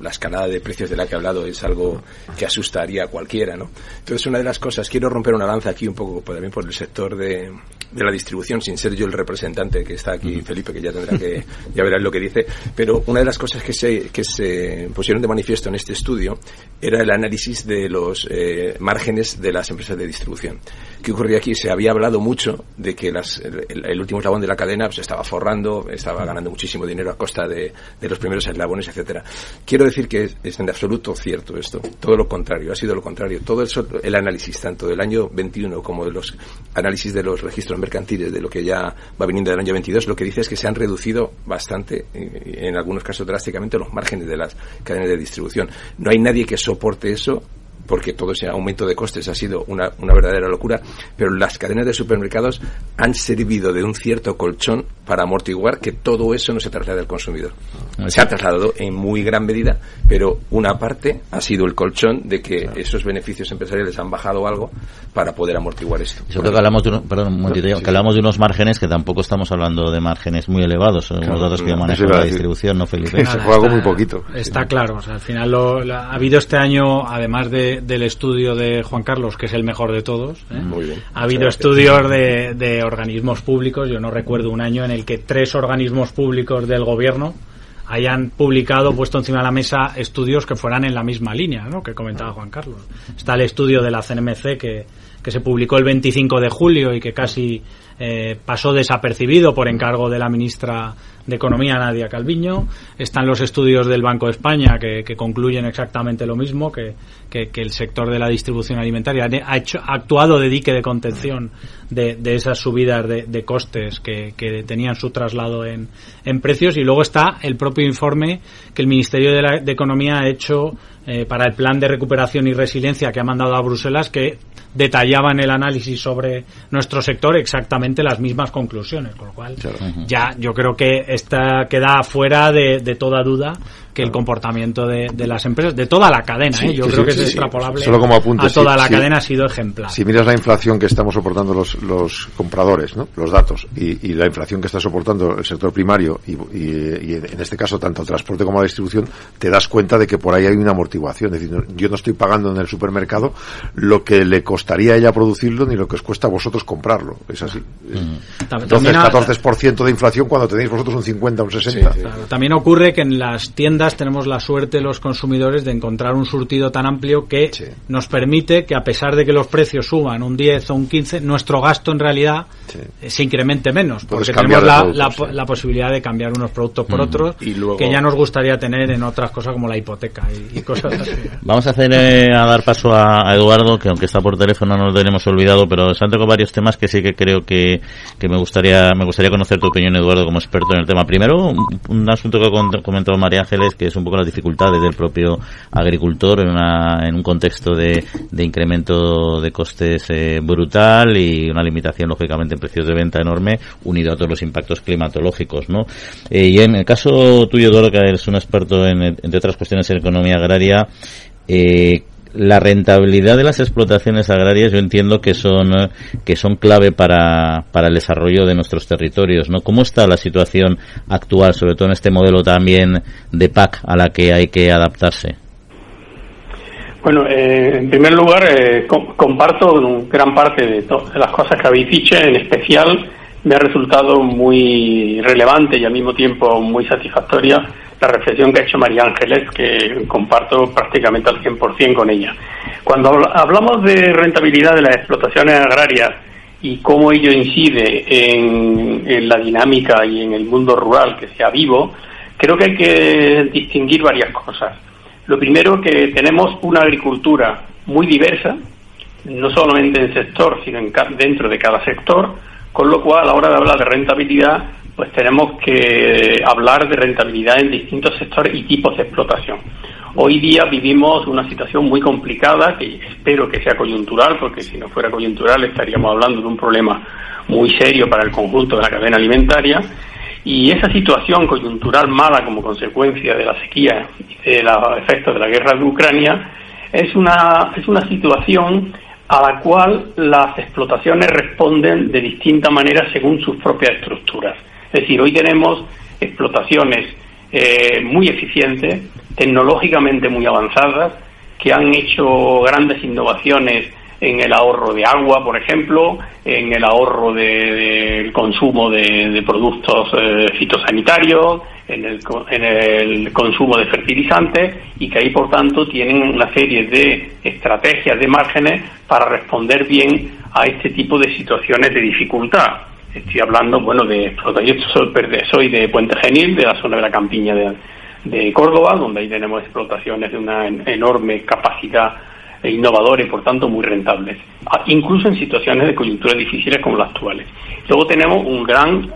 La escalada de precios de la que ha hablado es algo que asustaría a cualquiera, ¿no? Entonces, una de las cosas, quiero romper una lanza aquí un poco también por el sector de, de la distribución, sin ser yo el representante que está aquí, Felipe, que ya tendrá que, ya verás lo que dice, pero una de las cosas que se, que se pusieron de manifiesto en este estudio era el análisis de los eh, márgenes de las empresas de distribución. ¿Qué ocurría aquí? Se había hablado mucho de que las, el, último eslabón de la cadena se pues, estaba forrando, estaba ganando muchísimo dinero a costa de, de los primeros eslabones, etcétera. Quiero decir que es, en absoluto cierto esto. Todo lo contrario, ha sido lo contrario. Todo el, el análisis, tanto del año 21 como de los análisis de los registros mercantiles de lo que ya va viniendo del año 22, lo que dice es que se han reducido bastante, en algunos casos drásticamente, los márgenes de las cadenas de distribución. No hay nadie que soporte eso porque todo ese aumento de costes ha sido una, una, verdadera locura, pero las cadenas de supermercados han servido de un cierto colchón para amortiguar que todo eso no se traslade al consumidor. Se ha trasladado en muy gran medida, pero una parte ha sido el colchón de que esos beneficios empresariales han bajado algo para poder amortiguar esto. Yo creo que hablamos de, perdón, que hablamos de unos márgenes que tampoco estamos hablando de márgenes muy elevados, son los datos que yo manejo la distribución, ¿no, Felipe? Se fue algo muy poquito. Está claro, al final lo, ha habido este año, además de del estudio de Juan Carlos, que es el mejor de todos. ¿eh? Ha habido estudios de, de, organismos públicos. Yo no recuerdo un año en el que tres organismos públicos del gobierno hayan publicado, puesto encima de la mesa estudios que fueran en la misma línea, ¿no? que comentaba Juan Carlos. Está el estudio de la CNMC que, que se publicó el 25 de julio y que casi eh, pasó desapercibido por encargo de la ministra de Economía, Nadia Calviño. Están los estudios del Banco de España que, concluyen exactamente lo mismo, que, el sector de la distribución alimentaria ha, hecho, actuado de dique de contención de, esas subidas de, costes que, tenían su traslado en, precios. Y luego está el propio informe que el Ministerio de, Economía ha hecho eh, para el plan de recuperación y resiliencia que ha mandado a Bruselas, que detallaban el análisis sobre nuestro sector exactamente las mismas conclusiones, con lo cual ya yo creo que esta queda fuera de, toda duda que el comportamiento de, de las empresas, de toda la cadena. Sí, ¿eh? Yo sí, creo que sí, es extrapolable Solo como apunte, a toda la cadena, ha sido ejemplar. Si miras la inflación que estamos soportando los, los compradores, ¿no? los datos, y, y la inflación que está soportando el sector primario, y, y- y en este caso tanto el transporte como la distribución, te das cuenta de que por ahí hay una amortiguación. Es decir, yo no estoy pagando en el supermercado lo que le costaría a ella producirlo ni lo que os cuesta a vosotros comprarlo. Es así. También ha- 14% de inflación cuando tenéis vosotros un 50, un 60. Claro, también ocurre que en las tiendas tenemos la suerte los consumidores de encontrar un surtido tan amplio que nos permite que a pesar de que los precios suban un 10 o un 15, nuestro gasto en realidad eh, se incremente menos, Puedes porque tenemos la, productos, la- la posibilidad de cambiar unos productos por Mm. otros Y luego- que ya nos gustaría tener en otras cosas como la hipoteca y, y cosas así. Vamos a hacer eh, a dar paso a, a Eduardo, que aunque está por teléfono no lo tenemos olvidado, pero se han tocado varios temas que sí que creo que, que me gustaría me gustaría conocer tu opinión, Eduardo, como experto en el tema. Primero, un, un asunto que ha comentado María Ángeles, que es un poco las dificultades del propio agricultor en, una- en un contexto de, incremento de costes eh, brutal y una limitación, lógicamente, en precios de venta enorme, unido a todos los impactos climatológicos, ¿no? Eh, y en el caso tuyo, Eduardo, que eres un experto en, entre otras cuestiones en economía agraria, eh, la rentabilidad de las explotaciones agrarias yo entiendo que son eh, que son clave para, para el desarrollo de nuestros territorios no cómo está la situación actual sobre todo en este modelo también de PAC a la que hay que adaptarse Bueno, eh, en primer lugar, eh, com- comparto gran parte de las cosas que habéis dicho, en especial me ha resultado muy relevante y al mismo tiempo muy satisfactoria la reflexión que ha hecho María Ángeles, que comparto prácticamente al 100% con ella. Cuando habla- hablamos de rentabilidad de las explotaciones agrarias y cómo ello incide en, en la dinámica y en el mundo rural que sea vivo, creo que hay que distinguir varias cosas. Lo primero que tenemos una agricultura muy diversa, no solamente en sector, sino en dentro de cada sector, con lo cual a la hora de hablar de rentabilidad, pues tenemos que hablar de rentabilidad en distintos sectores y tipos de explotación. Hoy día vivimos una situación muy complicada, que espero que sea coyuntural, porque si no fuera coyuntural estaríamos hablando de un problema muy serio para el conjunto de la cadena alimentaria. Y esa situación coyuntural mala como consecuencia de la sequía y de los efectos de la guerra de Ucrania es una, es una situación a la cual las explotaciones responden de distinta manera según sus propias estructuras. Es decir, hoy tenemos explotaciones eh, muy eficientes, tecnológicamente muy avanzadas, que han hecho grandes innovaciones en el ahorro de agua, por ejemplo, en el ahorro de- del consumo de, productos eh, fitosanitarios, en el consumo de fertilizantes y que ahí, por tanto, tienen una serie de estrategias de márgenes para responder bien a este tipo de situaciones de dificultad. Estoy hablando, bueno, de. Yo soy, de Puente Genil, de la zona de la campiña de, de Córdoba, donde ahí tenemos explotaciones de una en- enorme capacidad e innovadora y por tanto muy rentables, incluso en situaciones de coyunturas difíciles como las actuales. Luego tenemos un gran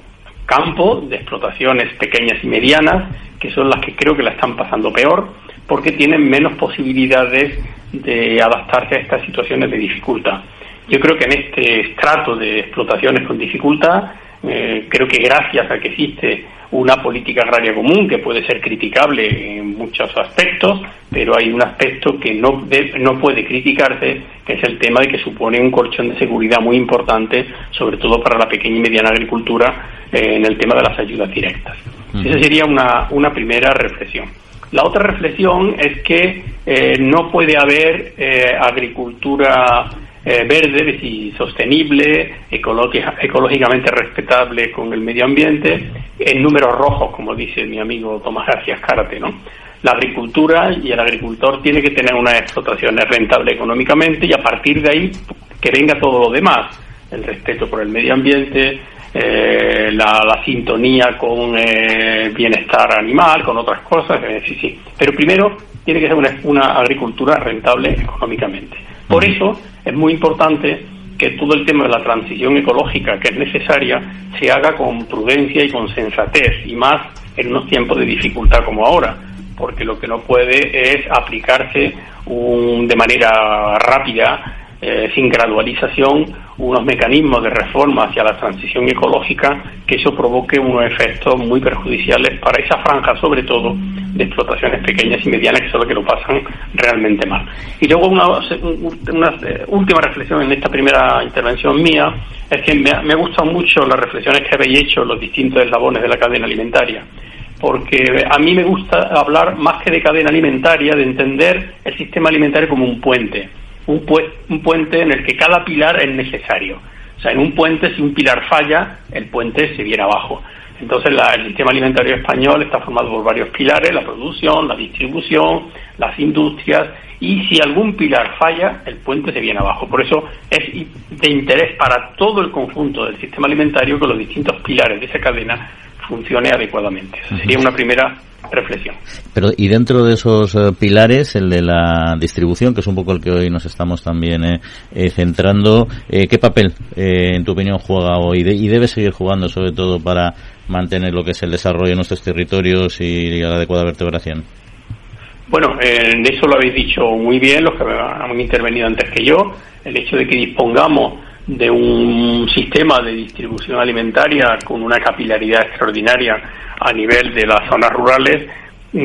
campo de explotaciones pequeñas y medianas, que son las que creo que la están pasando peor, porque tienen menos posibilidades de adaptarse a estas situaciones de dificultad. Yo creo que en este estrato de explotaciones con dificultad, eh, creo que gracias a que existe una política agraria común que puede ser criticable en muchos aspectos, pero hay un aspecto que no, de- no puede criticarse, que es el tema de que supone un colchón de seguridad muy importante, sobre todo para la pequeña y mediana agricultura, eh, en el tema de las ayudas directas. Esa sería una, una primera reflexión. La otra reflexión es que eh, no puede haber eh, agricultura eh, verde, decir, sostenible, ecológica- ecológicamente respetable con el medio ambiente, en números rojos, como dice mi amigo Tomás García Escárate, ¿no? La agricultura y el agricultor tiene que tener unas explotaciones rentables económicamente y a partir de ahí que venga todo lo demás, el respeto por el medio ambiente, eh, la, sintonía con eh, bienestar animal, con otras cosas, sí, sí. Pero primero tiene que ser una agricultura rentable económicamente. Por eso es muy importante que todo el tema de la transición ecológica que es necesaria se haga con prudencia y con sensatez, y más en unos tiempos de dificultad como ahora, porque lo que no puede es aplicarse un- de manera rápida eh, sin gradualización unos mecanismos de reforma hacia la transición ecológica que eso provoque unos efectos muy perjudiciales para esa franja, sobre todo de explotaciones pequeñas y medianas, que son las que lo pasan realmente mal. Y luego una, una última reflexión en esta primera intervención mía es que me, me ha gustado mucho las reflexiones que habéis hecho los distintos eslabones de la cadena alimentaria porque a mí me gusta hablar más que de cadena alimentaria, de entender el sistema alimentario como un puente un, un puente en el que cada pilar es necesario. O sea, en un puente, si un pilar falla, el puente se viene abajo. Entonces, el sistema alimentario español está formado por varios pilares, la producción, la distribución, las industrias, y si algún pilar falla, el puente se viene abajo. Por eso es de interés para todo el conjunto del sistema alimentario que los distintos pilares de esa cadena funcione adecuadamente. sería una primera reflexión. Pero y dentro de esos eh, pilares, el de la distribución, que es un poco el que hoy nos estamos también eh, eh, centrando, ¿qué papel, en tu opinión, juega hoy y debe seguir jugando, sobre todo para mantener lo que es el desarrollo de nuestros territorios y la adecuada vertebración? Bueno, en eso lo habéis dicho muy bien los que han intervenido antes que yo. El hecho de que dispongamos de un sistema de distribución alimentaria con una capilaridad extraordinaria a nivel de las zonas rurales,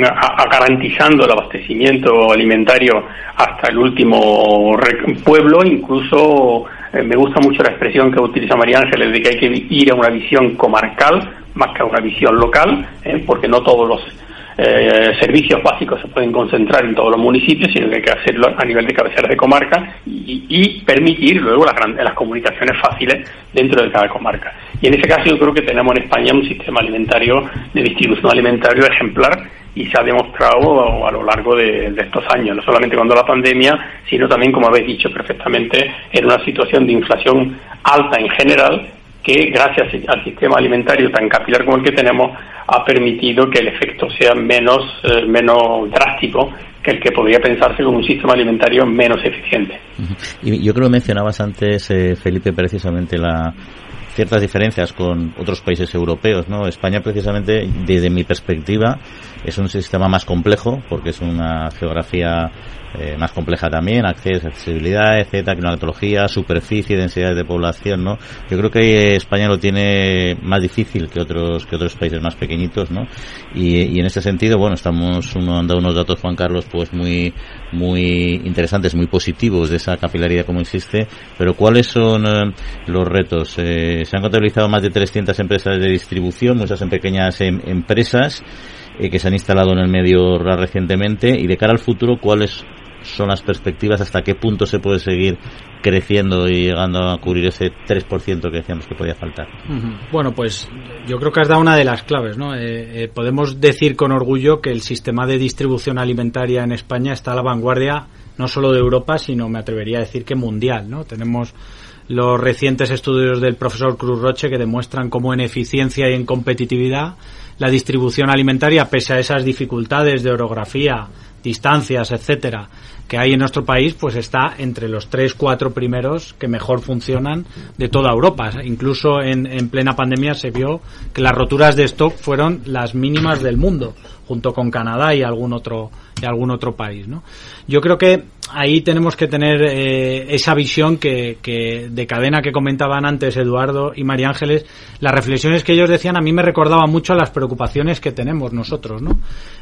a, garantizando el abastecimiento alimentario hasta el último pueblo, incluso eh, me gusta mucho la expresión que utiliza María Ángeles de que hay que ir a una visión comarcal más que a una visión local, eh, porque no todos los eh, servicios básicos se pueden concentrar en todos los municipios, sino que hay que hacerlo a nivel de cabeceras de comarca y, permitir luego las, las comunicaciones fáciles dentro de cada comarca. Y en ese caso yo creo que tenemos en España un sistema alimentario de distribución alimentario ejemplar y se ha demostrado a lo largo de, estos años, no solamente cuando la pandemia, sino también, como habéis dicho perfectamente, en una situación de inflación alta en general que gracias al sistema alimentario tan capilar como el que tenemos ha permitido que el efecto sea menos, eh, menos drástico que el que podría pensarse con un sistema alimentario menos eficiente. Y yo creo que mencionabas antes, eh, Felipe, precisamente la ciertas diferencias con otros países europeos, ¿no? España precisamente, desde mi perspectiva, es un sistema más complejo porque es una geografía eh, más compleja también, acceso, accesibilidad, etcétera, climatología, superficie, densidades de población, ¿no? Yo creo que España lo tiene más difícil que otros que otros países más pequeñitos, ¿no? Y, en ese sentido, bueno, estamos uno dando unos datos Juan Carlos pues muy muy interesantes, muy positivos de esa capilaridad como existe, pero ¿cuáles son eh, los retos? Eh, se han contabilizado más de 300 empresas de distribución, muchas en pequeñas em, empresas que se han instalado en el medio recientemente y de cara al futuro, ¿cuáles son las perspectivas, hasta qué punto se puede seguir creciendo y llegando a cubrir ese 3% que decíamos que podía faltar. Bueno, pues yo creo que has dado una de las claves. ¿no? Eh, eh, podemos decir con orgullo que el sistema de distribución alimentaria en España está a la vanguardia no solo de Europa, sino me atrevería a decir que mundial. ¿no? Tenemos los recientes estudios del profesor Cruz Roche que demuestran cómo en eficiencia y en competitividad la distribución alimentaria, pese a esas dificultades de orografía, distancias, etcétera, que hay en nuestro país, pues está entre los tres, cuatro primeros que mejor funcionan de toda Europa. Incluso en, en plena pandemia se vio que las roturas de stock fueron las mínimas del mundo, junto con Canadá y algún otro y algún otro país, ¿no? Yo creo que ahí tenemos que tener eh, esa visión que, que, de cadena que comentaban antes Eduardo y María Ángeles. Las reflexiones que ellos decían a mí me recordaban mucho a las preocupaciones que tenemos nosotros, ¿no?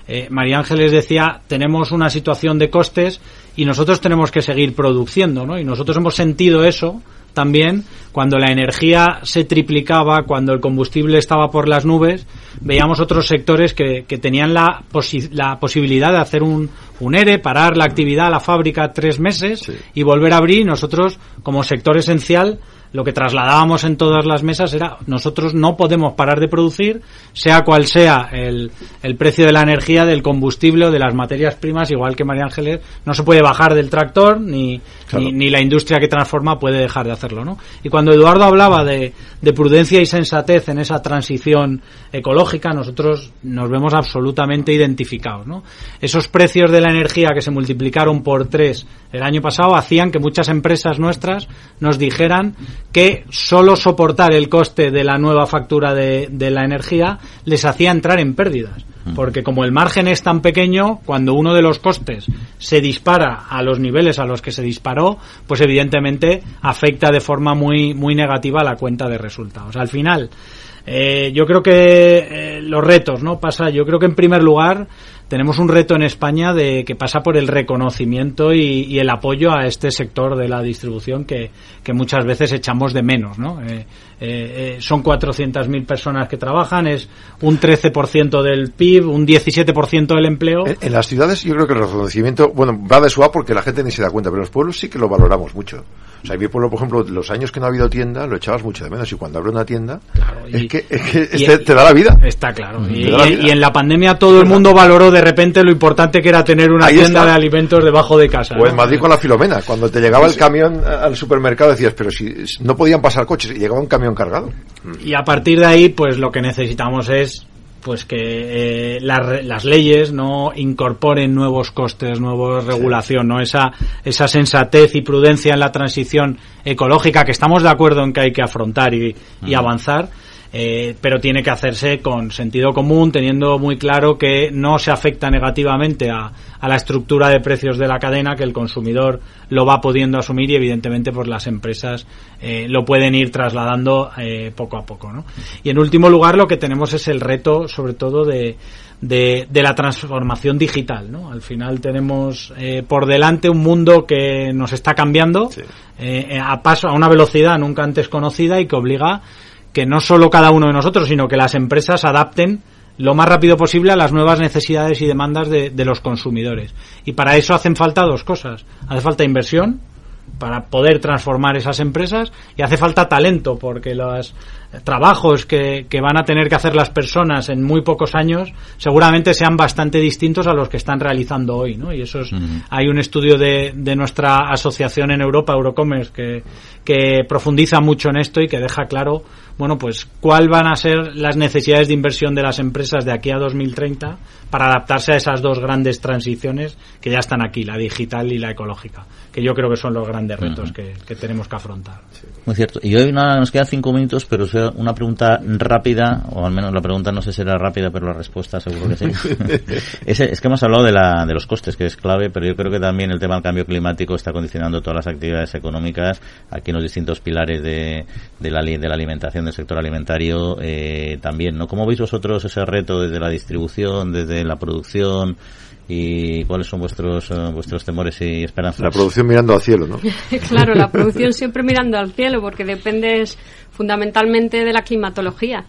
Eh, María Ángeles decía tenemos una situación de costes y nosotros tenemos que seguir produciendo, ¿no? Y nosotros hemos sentido eso también cuando la energía se triplicaba, cuando el combustible estaba por las nubes, veíamos otros sectores que, que tenían la, la posibilidad de hacer un, un ERE, parar la actividad, la fábrica tres meses y volver a abrir. Nosotros, como sector esencial, lo que trasladábamos en todas las mesas era nosotros no podemos parar de producir, sea cual sea el, el precio de la energía, del combustible o de las materias primas, igual que María Ángeles, no se puede bajar del tractor ni, ni, la industria que transforma puede dejar de hacerlo. ¿no? Y cuando Eduardo hablaba de, de prudencia y sensatez en esa transición ecológica, nosotros nos vemos absolutamente identificados. ¿no? Esos precios de la energía que se multiplicaron por tres el año pasado hacían que muchas empresas nuestras nos dijeran que solo soportar el coste de la nueva factura de, de la energía les hacía entrar en pérdidas. Porque como el margen es tan pequeño, cuando uno de los costes se dispara a los niveles a los que se disparó, pues evidentemente afecta de forma muy, muy negativa a la cuenta de resultados. Al final, eh, yo creo que eh, los retos, ¿no? Pasa, yo creo que en primer lugar tenemos un reto en España de que pasa por el reconocimiento y, el apoyo a este sector de la distribución que, muchas veces echamos de menos, ¿no? Eh, eh, eh son 400.000 personas que trabajan, es un 13% del PIB, un 17% del empleo. En, las ciudades yo creo que el reconocimiento, bueno, va de suave porque la gente ni se da cuenta, pero en los pueblos sí que lo valoramos mucho. O sea, en mi pueblo, por ejemplo, los años que no ha habido tienda, lo echabas mucho de menos y cuando abre una tienda, es que, te, da la vida. Está claro. Y, y, en la pandemia todo el mundo valoró de repente lo importante que era tener una tienda de alimentos debajo de casa. O en Madrid con la Filomena, cuando te llegaba el camión al supermercado decías, pero si no podían pasar coches, y llegaba un camión cargado. Y a partir de ahí, pues lo que necesitamos es pues que eh, las leyes no incorporen nuevos costes, nueva regulación, no esa esa sensatez y prudencia en la transición ecológica que estamos de acuerdo en que hay que afrontar y, y avanzar eh, pero tiene que hacerse con sentido común, teniendo muy claro que no se afecta negativamente a, la estructura de precios de la cadena, que el consumidor lo va pudiendo asumir y evidentemente pues las empresas eh, lo pueden ir trasladando eh, poco a poco. ¿no? Y en último lugar lo que tenemos es el reto sobre todo de, de, la transformación digital. ¿no? Al final tenemos por delante un mundo que nos está cambiando a paso a una velocidad nunca antes conocida y que obliga que no solo cada uno de nosotros, sino que las empresas adapten lo más rápido posible a las nuevas necesidades y demandas de, de, los consumidores. Y para eso hacen falta dos cosas. Hace falta inversión para poder transformar esas empresas y hace falta talento porque los trabajos que, que, van a tener que hacer las personas en muy pocos años seguramente sean bastante distintos a los que están realizando hoy, ¿no? Y eso es, hay un estudio de, de, nuestra asociación en Europa, Eurocommerce, que, que profundiza mucho en esto y que deja claro bueno, pues cuál van a ser las necesidades de inversión de las empresas de aquí a 2030 para adaptarse a esas dos grandes transiciones que ya están aquí, la digital y la ecológica, que yo creo que son los grandes retos que, tenemos que afrontar. Muy cierto. Y hoy nos quedan cinco minutos, pero una pregunta rápida, o al menos la pregunta no sé si será rápida, pero la respuesta seguro que sí. es, que hemos hablado de, la, de los costes, que es clave, pero yo creo que también el tema del cambio climático está condicionando todas las actividades económicas aquí en los distintos pilares de, de, la, de la alimentación sector alimentario eh, también, ¿no? ¿Cómo veis vosotros ese reto desde la distribución, desde la producción? Y cuáles son vuestros eh, vuestros temores y esperanzas. La producción mirando al cielo, ¿no? claro, la producción siempre mirando al cielo porque dependes fundamentalmente de la climatología.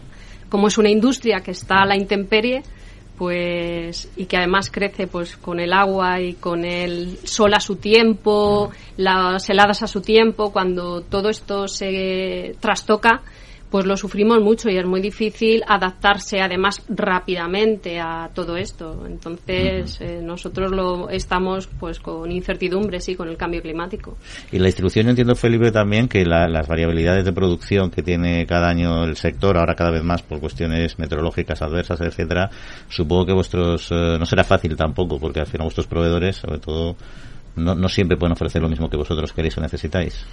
Como es una industria que está a la intemperie, pues y que además crece pues con el agua y con el sol a su tiempo, las heladas a su tiempo, cuando todo esto se trastoca, pues lo sufrimos mucho y es muy difícil adaptarse además rápidamente a todo esto. Entonces eh, nosotros lo estamos pues con incertidumbre sí con el cambio climático. Y la distribución entiendo Felipe también que las variabilidades de producción que tiene cada año el sector ahora cada vez más por cuestiones meteorológicas adversas etcétera supongo que vuestros eh, no será fácil tampoco porque al final vuestros proveedores sobre todo no, no siempre pueden ofrecer lo mismo que vosotros queréis o necesitáis.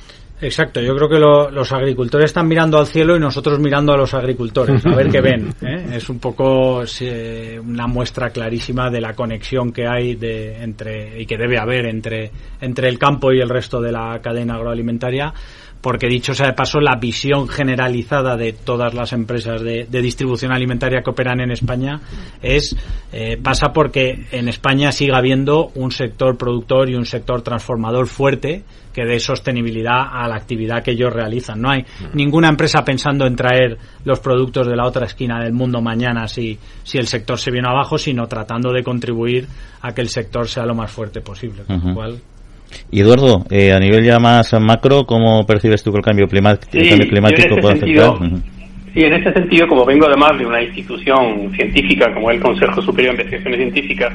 Exacto, yo creo que los agricultores están mirando al cielo y nosotros mirando a los agricultores, a ver qué ven. ¿eh? Es un poco una muestra clarísima de la conexión que hay de, entre y que debe haber entre, entre el campo y el resto de la cadena agroalimentaria porque dicho sea de paso, la visión generalizada de todas las empresas de, distribución alimentaria que operan en España es eh, pasa porque en España siga habiendo un sector productor y un sector transformador fuerte que dé sostenibilidad a la actividad que ellos realizan. No hay ninguna empresa pensando en traer los productos de la otra esquina del mundo mañana si, si el sector se viene abajo, sino tratando de contribuir a que el sector sea lo más fuerte posible. Con lo cual, y Eduardo, eh, a nivel ya más macro, ¿cómo percibes tú que el cambio, climático puede afectar? Sí, en ese sentido, como vengo además de una institución científica como el Consejo Superior de Investigaciones Científicas,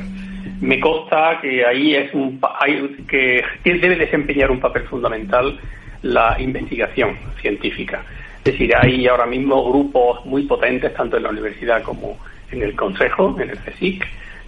me consta que ahí es un que debe desempeñar un papel fundamental la investigación científica. Es decir, hay ahora mismo grupos muy potentes, tanto en la universidad como en el Consejo, en el CSIC,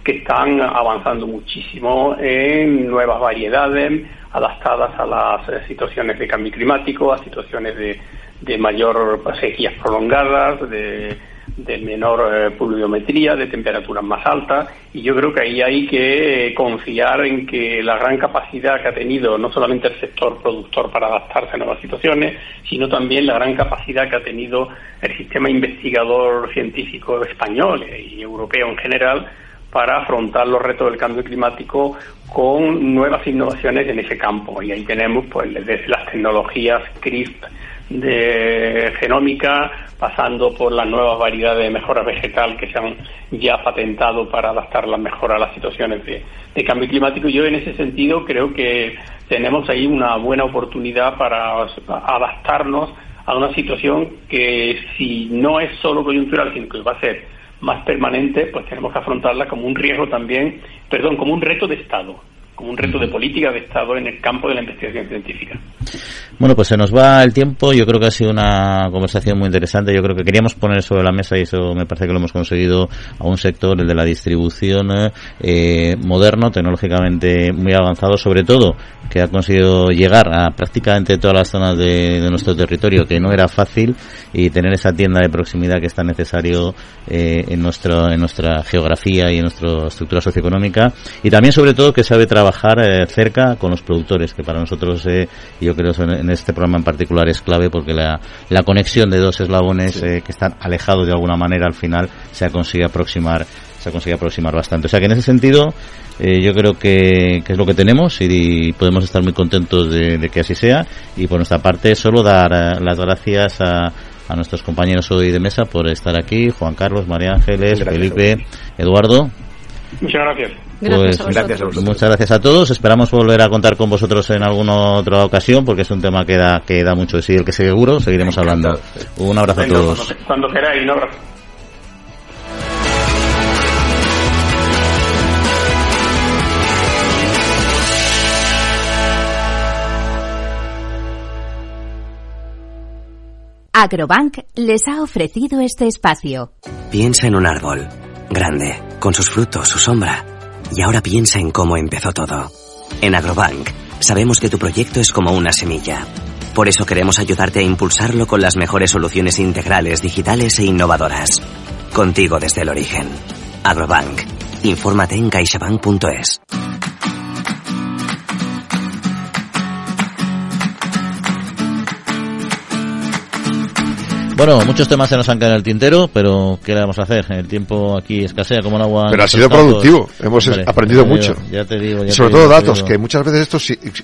que están avanzando muchísimo en nuevas variedades adaptadas a las eh, situaciones de cambio climático, a situaciones de, de mayor sequías prolongadas, de de menor eh, pluviometría, de temperaturas más altas, y yo creo que ahí hay que confiar en que la gran capacidad que ha tenido no solamente el sector productor para adaptarse a nuevas situaciones, sino también la gran capacidad que ha tenido el sistema investigador científico español y europeo en general para afrontar los retos del cambio climático con nuevas innovaciones en ese campo. Y ahí tenemos pues desde las tecnologías CRISP de genómica, pasando por las nuevas variedades de mejora vegetal que se han ya patentado para adaptarlas mejor a las situaciones de, cambio climático. Yo en ese sentido creo que tenemos ahí una buena oportunidad para adaptarnos a una situación que si no es solo coyuntural, sino que va a ser más permanente, pues tenemos que afrontarla como un riesgo también, perdón, como un reto de Estado como un reto de política de Estado en el campo de la investigación científica. Bueno, pues se nos va el tiempo. Yo creo que ha sido una conversación muy interesante. Yo creo que queríamos poner sobre la mesa, y eso me parece que lo hemos conseguido, a un sector, el de la distribución eh, moderno, tecnológicamente muy avanzado, sobre todo, que ha conseguido llegar a prácticamente todas las zonas de, nuestro territorio, que no era fácil, y tener esa tienda de proximidad que es tan necesario eh, en, nuestro, en nuestra geografía y en nuestra estructura socioeconómica. Y también, sobre todo, que sabe trabajar trabajar eh, cerca con los productores, que para nosotros, eh, yo creo en este programa en particular es clave porque la, la conexión de dos eslabones eh, que están alejados de alguna manera al final se ha conseguido aproximar se ha conseguido aproximar bastante. O sea que en ese sentido yo creo que, que, es lo que tenemos y, podemos estar muy contentos de, que así sea y por nuestra parte solo dar las gracias a, a nuestros compañeros hoy de mesa por estar aquí, Juan Carlos, María Ángeles, Felipe, Eduardo. Muchas gracias. Pues, muchas gracias a todos. Esperamos volver a contar con vosotros en alguna otra ocasión porque es un tema que da, que da mucho de sí. El que seguro seguiremos hablando. Un abrazo a todos. Cuando, queráis, un abrazo. Agrobank les ha ofrecido este espacio. Piensa en un árbol, grande, con sus frutos, su sombra y ahora piensa en cómo empezó todo. En Agrobank, sabemos que tu proyecto es como una semilla. Por eso queremos ayudarte a impulsarlo con las mejores soluciones integrales, digitales e innovadoras. Contigo desde el origen. Agrobank. Infórmate en caixabank.es. Bueno, muchos temas se nos han caído en el tintero, pero ¿qué le vamos a hacer? El tiempo aquí escasea como el agua. Pero ha sido productivo, hemos aprendido mucho. Ya te digo, Sobre todo datos, que muchas veces esto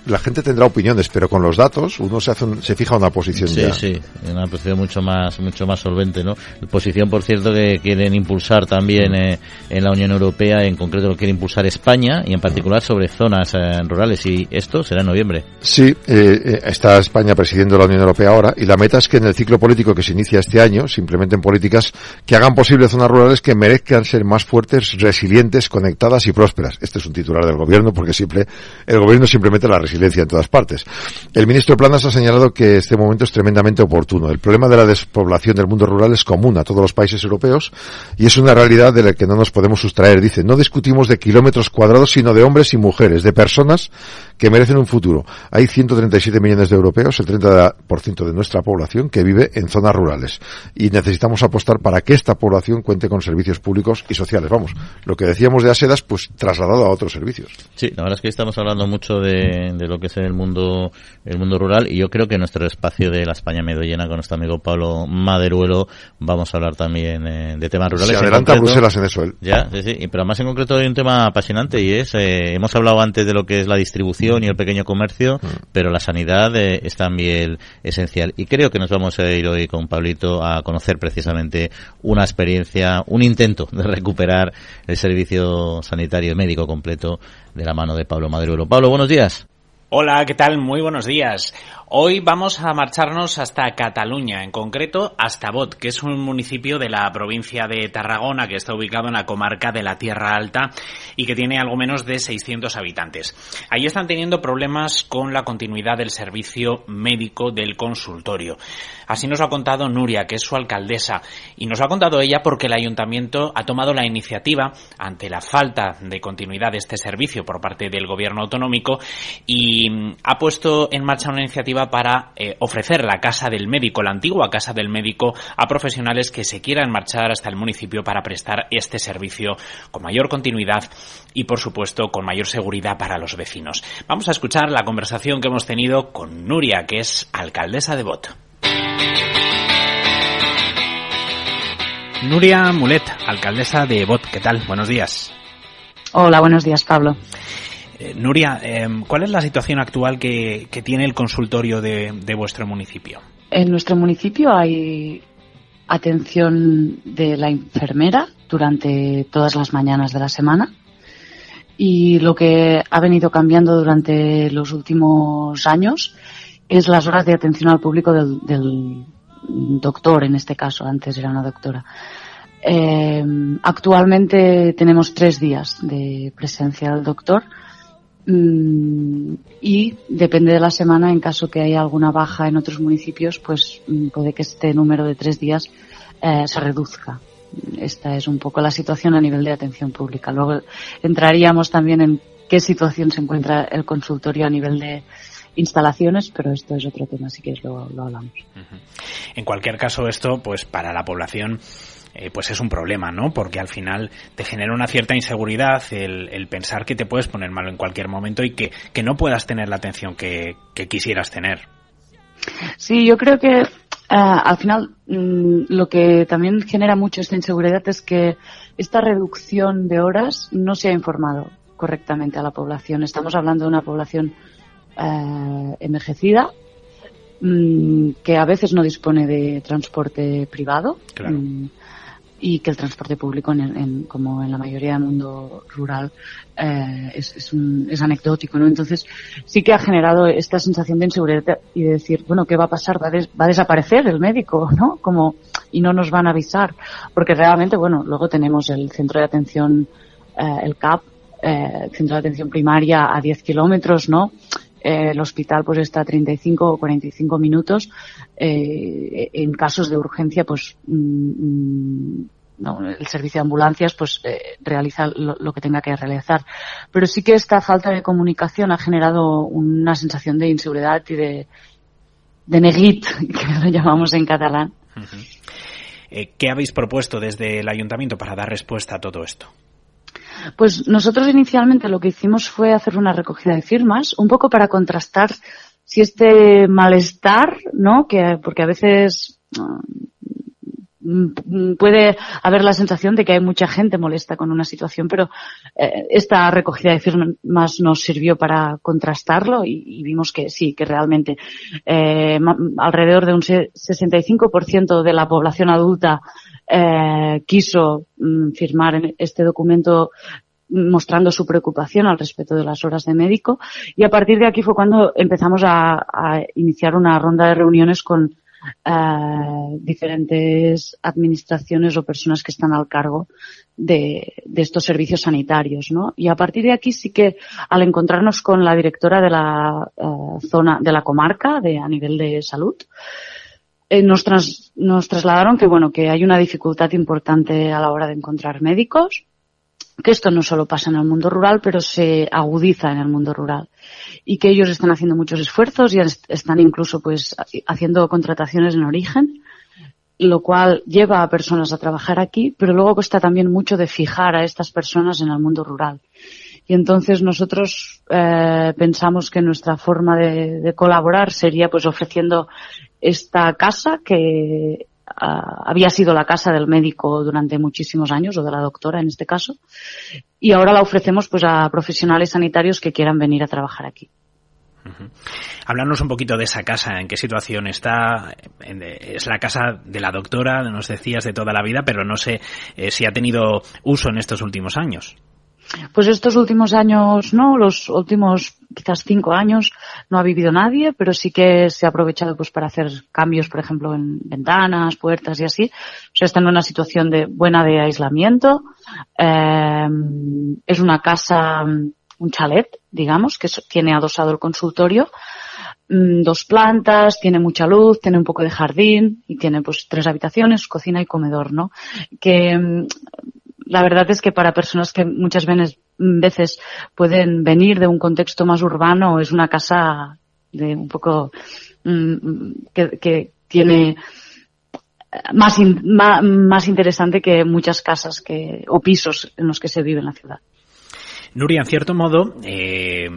la gente tendrá opiniones, pero con los datos uno se hace se fija una posición sí, ya. Sí, una posición mucho más mucho más solvente, ¿no? Posición, por cierto, que quieren impulsar también eh, en la Unión Europea, en concreto lo quiere impulsar España y en particular sobre zonas eh, rurales y esto será en noviembre. Sí, eh, está España presidiendo la Unión Europea ahora y la meta es que en el ciclo político que se inicia este año, simplemente en políticas que hagan posible zonas rurales que merezcan ser más fuertes, resilientes, conectadas y prósperas. Este es un titular del gobierno porque siempre, el gobierno simplemente la resiliencia en todas partes. El ministro Planas ha señalado que este momento es tremendamente oportuno. El problema de la despoblación del mundo rural es común a todos los países europeos y es una realidad de la que no nos podemos sustraer. Dice, no discutimos de kilómetros cuadrados, sino de hombres y mujeres, de personas que merecen un futuro. Hay 137 millones de europeos, el 30% de nuestra población, que vive en zonas rurales. Y necesitamos apostar para que esta población cuente con servicios públicos y sociales. Vamos, lo que decíamos de Asedas, pues trasladado a otros servicios. Sí, la verdad es que estamos hablando mucho de, lo que es el mundo, el mundo rural y yo creo que en nuestro espacio de la España Medollena con nuestro amigo Pablo Maderuelo vamos a hablar también eh, de temas rurales. Se adelanta Bruselas en eso él. Ya, sí, sí, pero más en concreto hay un tema apasionante y es, eh, hemos hablado antes de lo que es la distribución y el pequeño comercio, mm. pero la sanidad eh, es también esencial. Y creo que nos vamos a ir hoy con Pablito a conocer precisamente una experiencia, un intento de recuperar el servicio sanitario médico completo de la mano de Pablo Maderuelo. Pablo, buenos días. Hola, ¿qué tal? Muy buenos días. Hoy vamos a marcharnos hasta Cataluña, en concreto hasta Bot, que es un municipio de la provincia de Tarragona que está ubicado en la comarca de la Tierra Alta y que tiene algo menos de 600 habitantes. Allí están teniendo problemas con la continuidad del servicio médico del consultorio. Así nos lo ha contado Nuria, que es su alcaldesa, y nos lo ha contado ella porque el ayuntamiento ha tomado la iniciativa ante la falta de continuidad de este servicio por parte del gobierno autonómico y ha puesto en marcha una iniciativa para eh, ofrecer la casa del médico, la antigua casa del médico, a profesionales que se quieran marchar hasta el municipio para prestar este servicio con mayor continuidad y, por supuesto, con mayor seguridad para los vecinos. Vamos a escuchar la conversación que hemos tenido con Nuria, que es alcaldesa de Bot. Nuria Mulet, alcaldesa de Bot, ¿qué tal? Buenos días. Hola, buenos días, Pablo. Eh, Nuria, em, ¿cuál es la situación actual que, tiene el consultorio de, vuestro municipio? En nuestro municipio hay atención de la enfermera durante todas las mañanas de la semana y lo que ha venido cambiando durante los últimos años es las horas de atención al público del, doctor, en este caso, antes era una doctora. Em, actualmente tenemos tres días de presencia del doctor y depende de la semana, en caso que haya alguna baja en otros municipios, pues mm, puede que este número de tres días eh, se reduzca. Esta es un poco la situación a nivel de atención pública. Luego entraríamos también en qué situación se encuentra el consultorio a nivel de instalaciones, pero esto es otro tema, si quieres lo, lo hablamos. En cualquier caso, esto, pues para la población eh, pues es un problema, ¿no? Porque al final te genera una cierta inseguridad el, pensar que te puedes poner malo en cualquier momento y que, no puedas tener la atención que, quisieras tener. Sí, yo creo que eh, al final mm, lo que también genera mucho esta inseguridad es que esta reducción de horas no se ha informado correctamente a la población. Estamos hablando de una población eh, envejecida mm, que a veces no dispone de transporte privado. Claro. Mm, y que el transporte público, en, como en la mayoría del mundo rural, eh, es, es, un, es, anecdótico, ¿no? Entonces, sí que ha generado esta sensación de inseguridad y de decir, bueno, ¿qué va a pasar? ¿Va a, desaparecer el médico, no? Como, y no nos van a avisar. Porque realmente, bueno, luego tenemos el centro de atención, eh, el CAP, eh, centro de atención primaria a 10 kilómetros, ¿no? Eh, el hospital pues está a 35 o 45 minutos. Eh, en casos de urgencia, pues mm, mm, el servicio de ambulancias pues eh, realiza lo, que tenga que realizar. Pero sí que esta falta de comunicación ha generado una sensación de inseguridad y de, de neglit, que lo llamamos en catalán. ¿Qué habéis propuesto desde el ayuntamiento para dar respuesta a todo esto? Pues nosotros inicialmente lo que hicimos fue hacer una recogida de firmas, un poco para contrastar si este malestar, ¿no? Que, porque a veces mm, puede haber la sensación de que hay mucha gente molesta con una situación, pero eh, esta recogida de firmas nos sirvió para contrastarlo y, vimos que sí, que realmente eh, alrededor de un 65% de la población adulta eh, quiso mm, firmar este documento mostrando su preocupación al respecto de las horas de médico y a partir de aquí fue cuando empezamos a, iniciar una ronda de reuniones con eh, diferentes administraciones o personas que están al cargo de, estos servicios sanitarios, ¿no? Y a partir de aquí sí que al encontrarnos con la directora de la eh, zona, de la comarca, de a nivel de salud, eh, nos, nos trasladaron que bueno que hay una dificultad importante a la hora de encontrar médicos que esto no solo pasa en el mundo rural, pero se agudiza en el mundo rural y que ellos están haciendo muchos esfuerzos y están incluso pues haciendo contrataciones en origen, lo cual lleva a personas a trabajar aquí, pero luego cuesta también mucho de fijar a estas personas en el mundo rural. Y entonces nosotros eh, pensamos que nuestra forma de, colaborar sería pues ofreciendo esta casa que ah, había sido la casa del médico durante muchísimos años o de la doctora en este caso y ahora la ofrecemos pues a profesionales sanitarios que quieran venir a trabajar aquí. Háblanos un poquito de esa casa, en qué situación está. Es la casa de la doctora, nos decías, de toda la vida, pero no sé eh, si ha tenido uso en estos últimos años. Pues estos últimos años, no, los últimos quizás cinco años no ha vivido nadie, pero sí que se ha aprovechado pues para hacer cambios, por ejemplo, en ventanas, puertas y así. O sea, está en una situación de buena de aislamiento. Eh, es una casa, un chalet, digamos, que tiene adosado el consultorio mm, dos plantas, tiene mucha luz, tiene un poco de jardín y tiene pues tres habitaciones, cocina y comedor, ¿no? Que la verdad es que para personas que muchas veces pueden venir de un contexto más urbano, es una casa de un poco mm, que, tiene más, más, interesante que muchas casas que, o pisos en los que se vive en la ciudad. Nuria, en cierto modo, eh,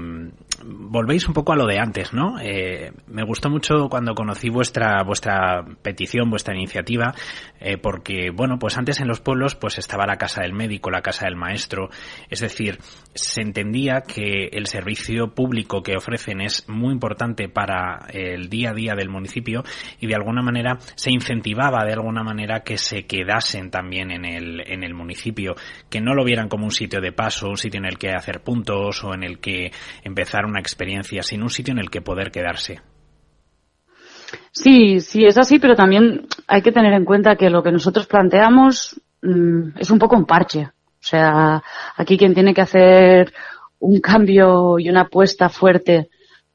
volvéis un poco a lo de antes, ¿no? Eh, me gustó mucho cuando conocí vuestra vuestra petición, vuestra iniciativa, eh, porque bueno, pues antes en los pueblos pues estaba la casa del médico, la casa del maestro, es decir, se entendía que el servicio público que ofrecen es muy importante para el día a día del municipio y de alguna manera se incentivaba de alguna manera que se quedasen también en el en el municipio, que no lo vieran como un sitio de paso, un sitio en el que hacer puntos o en el que empezar una experiencia, sino un sitio en el que poder quedarse. Sí, sí, es así, pero también hay que tener en cuenta que lo que nosotros planteamos mm, es un poco un parche. O sea, aquí quien tiene que hacer un cambio y una apuesta fuerte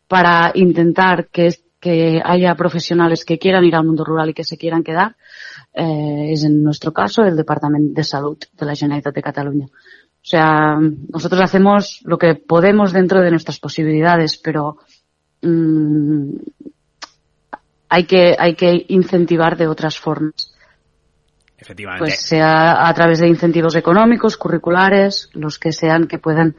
para intentar que, que haya profesionales que quieran ir al mundo rural y que se quieran quedar, eh, es en nuestro caso el Departamento de Salud de la Generalitat de Cataluña. O sea, nosotros hacemos lo que podemos dentro de nuestras posibilidades, pero mm, hay que hay que incentivar de otras formas. Efectivamente. Pues sea a través de incentivos económicos, curriculares, los que sean que puedan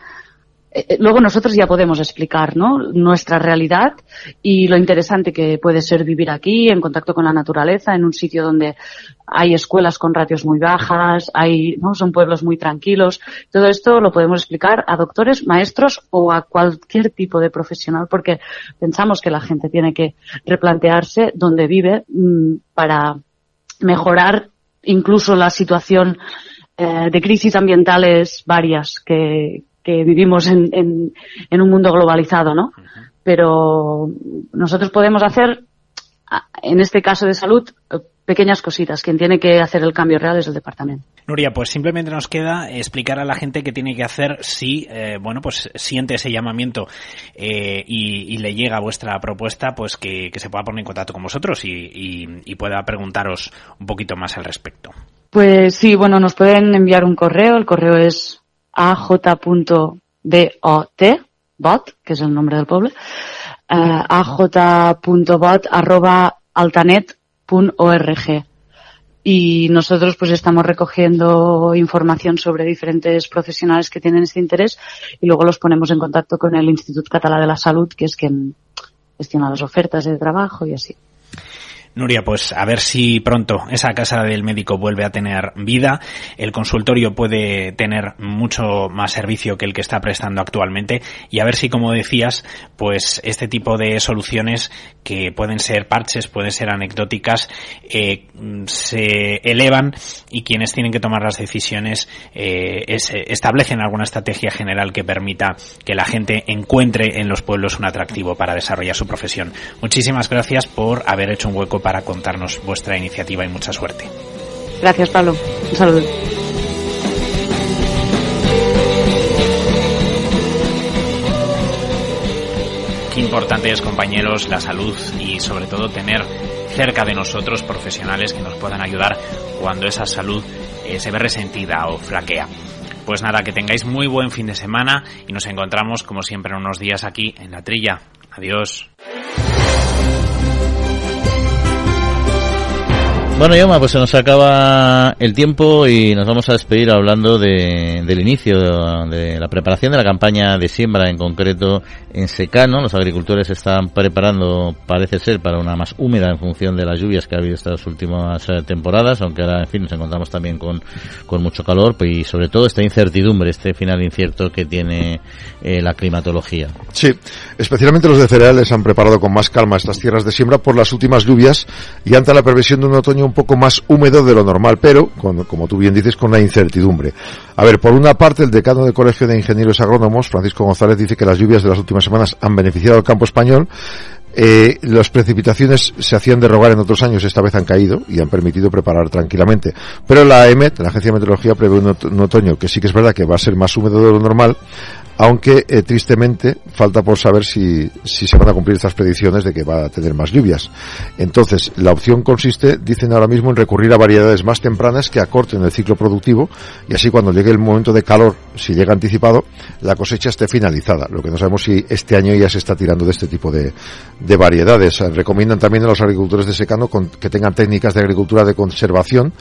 eh, eh, luego nosotros ya podemos explicar ¿no? nuestra realidad y lo interesante que puede ser vivir aquí en contacto con la naturaleza en un sitio donde hay escuelas con ratios muy bajas, hay no son pueblos muy tranquilos. Todo esto lo podemos explicar a doctores, maestros o a cualquier tipo de profesional porque pensamos que la gente tiene que replantearse dónde vive mm, para mejorar incluso la situación eh, de crisis ambientales varias que, que vivimos en, en, un mundo globalizado, ¿no? Pero nosotros podemos hacer, en este caso de salud, pequeñas cositas. Quien tiene que hacer el cambio real es el departamento. Nuria, pues simplemente nos queda explicar a la gente qué tiene que hacer si, eh, bueno, pues siente ese llamamiento eh, y, le llega vuestra propuesta, pues que, se pueda poner en contacto con vosotros y, y pueda preguntaros un poquito más al respecto. Pues sí, bueno, nos pueden enviar un correo. El correo es aj.bot, bot, que es el nombre del pueblo, eh, aj.bot arroba altanet.org. Y nosotros pues estamos recogiendo información sobre diferentes profesionales que tienen este interés y luego los ponemos en contacto con el Instituto Catalán de la Salud, que es quien gestiona las ofertas de trabajo y así. Nuria, pues a ver si pronto esa casa del médico vuelve a tener vida. El consultorio puede tener mucho más servicio que el que está prestando actualmente y a ver si, como decías, pues este tipo de soluciones que pueden ser parches, pueden ser anecdóticas, eh, se elevan y quienes tienen que tomar las decisiones eh, establecen alguna estrategia general que permita que la gente encuentre en los pueblos un atractivo para desarrollar su profesión. Muchísimas gracias por haber hecho un hueco para contarnos vuestra iniciativa y mucha suerte. Gracias, Pablo. Un saludo. Qué importante es, compañeros, la salud y sobre todo tener cerca de nosotros profesionales que nos puedan ayudar cuando esa salud eh, se ve resentida o flaquea. Pues nada, que tengáis muy buen fin de semana y nos encontramos como siempre en unos días aquí en la trilla. Adiós. Bueno, Yoma, pues se nos acaba el tiempo y nos vamos a despedir hablando de, del inicio de, la preparación de la campaña de siembra, en concreto en secano. Los agricultores están preparando, parece ser, para una más húmeda en función de las lluvias que ha habido estas últimas eh, temporadas, aunque ahora, en fin, nos encontramos también con, con mucho calor pues, y sobre todo esta incertidumbre, este final incierto que tiene eh, la climatología. Sí, especialmente los de cereales han preparado con más calma estas tierras de siembra por las últimas lluvias y ante la previsión de un otoño un poco más húmedo de lo normal, pero, con, como tú bien dices, con la incertidumbre. A ver, por una parte, el decano del Colegio de Ingenieros Agrónomos, Francisco González, dice que las lluvias de las últimas semanas han beneficiado al campo español, eh, las precipitaciones se hacían de rogar en otros años, esta vez han caído y han permitido preparar tranquilamente. Pero la EMET, la Agencia de Meteorología, prevé un, ot- un otoño que sí que es verdad que va a ser más húmedo de lo normal, aunque eh, tristemente falta por saber si, si se van a cumplir estas predicciones de que va a tener más lluvias. Entonces, la opción consiste, dicen ahora mismo, en recurrir a variedades más tempranas que acorten el ciclo productivo y así cuando llegue el momento de calor, si llega anticipado, la cosecha esté finalizada. Lo que no sabemos si este año ya se está tirando de este tipo de, de variedades. Eh, Recomiendan también a los agricultores de secano con- que tengan técnicas de agricultura de conservación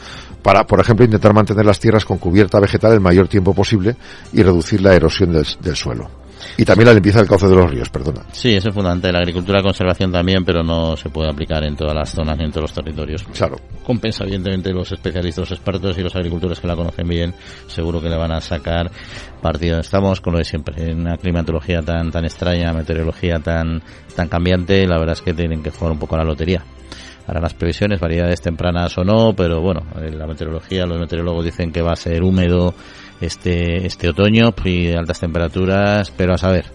para, por ejemplo, intentar mantener las tierras con cubierta vegetal el mayor tiempo posible y reducir la erosión del, del suelo. Y también la limpieza del cauce de los ríos, perdona. Sí, eso es fundamental. La agricultura de conservación también, pero no se puede aplicar en todas las zonas ni en todos los territorios. Claro. Compensa, evidentemente, los especialistas, los expertos y los agricultores que la conocen bien, seguro que le van a sacar partido. Estamos con lo de siempre, en una climatología tan, tan extraña, meteorología tan, tan cambiante, la verdad es que tienen que jugar un poco a la lotería. Harán las previsiones, variedades tempranas o no, pero bueno, en la meteorología, los meteorólogos dicen que va a ser húmedo este, este otoño y de altas temperaturas, pero a saber,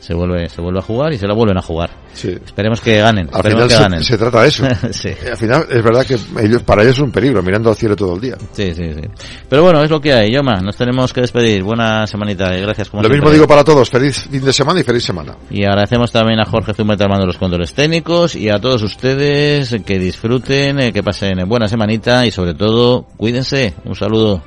se vuelve, se vuelve a jugar y se la vuelven a jugar. Esperemos que ganen, Al final que se, ganen. se trata de eso. Sí. Al final es verdad que ellos, para ellos es un peligro, mirando al cielo todo el día. Sí, sí, sí. Pero bueno, es lo que hay. Yoma, nos tenemos que despedir. Buena semanita y gracias como Lo mismo digo para todos, feliz fin de semana y feliz semana. Y agradecemos también a Jorge Zumeta armando los controles técnicos y a todos ustedes que disfruten, eh, que pasen buena semanita y sobre todo cuídense. Un saludo.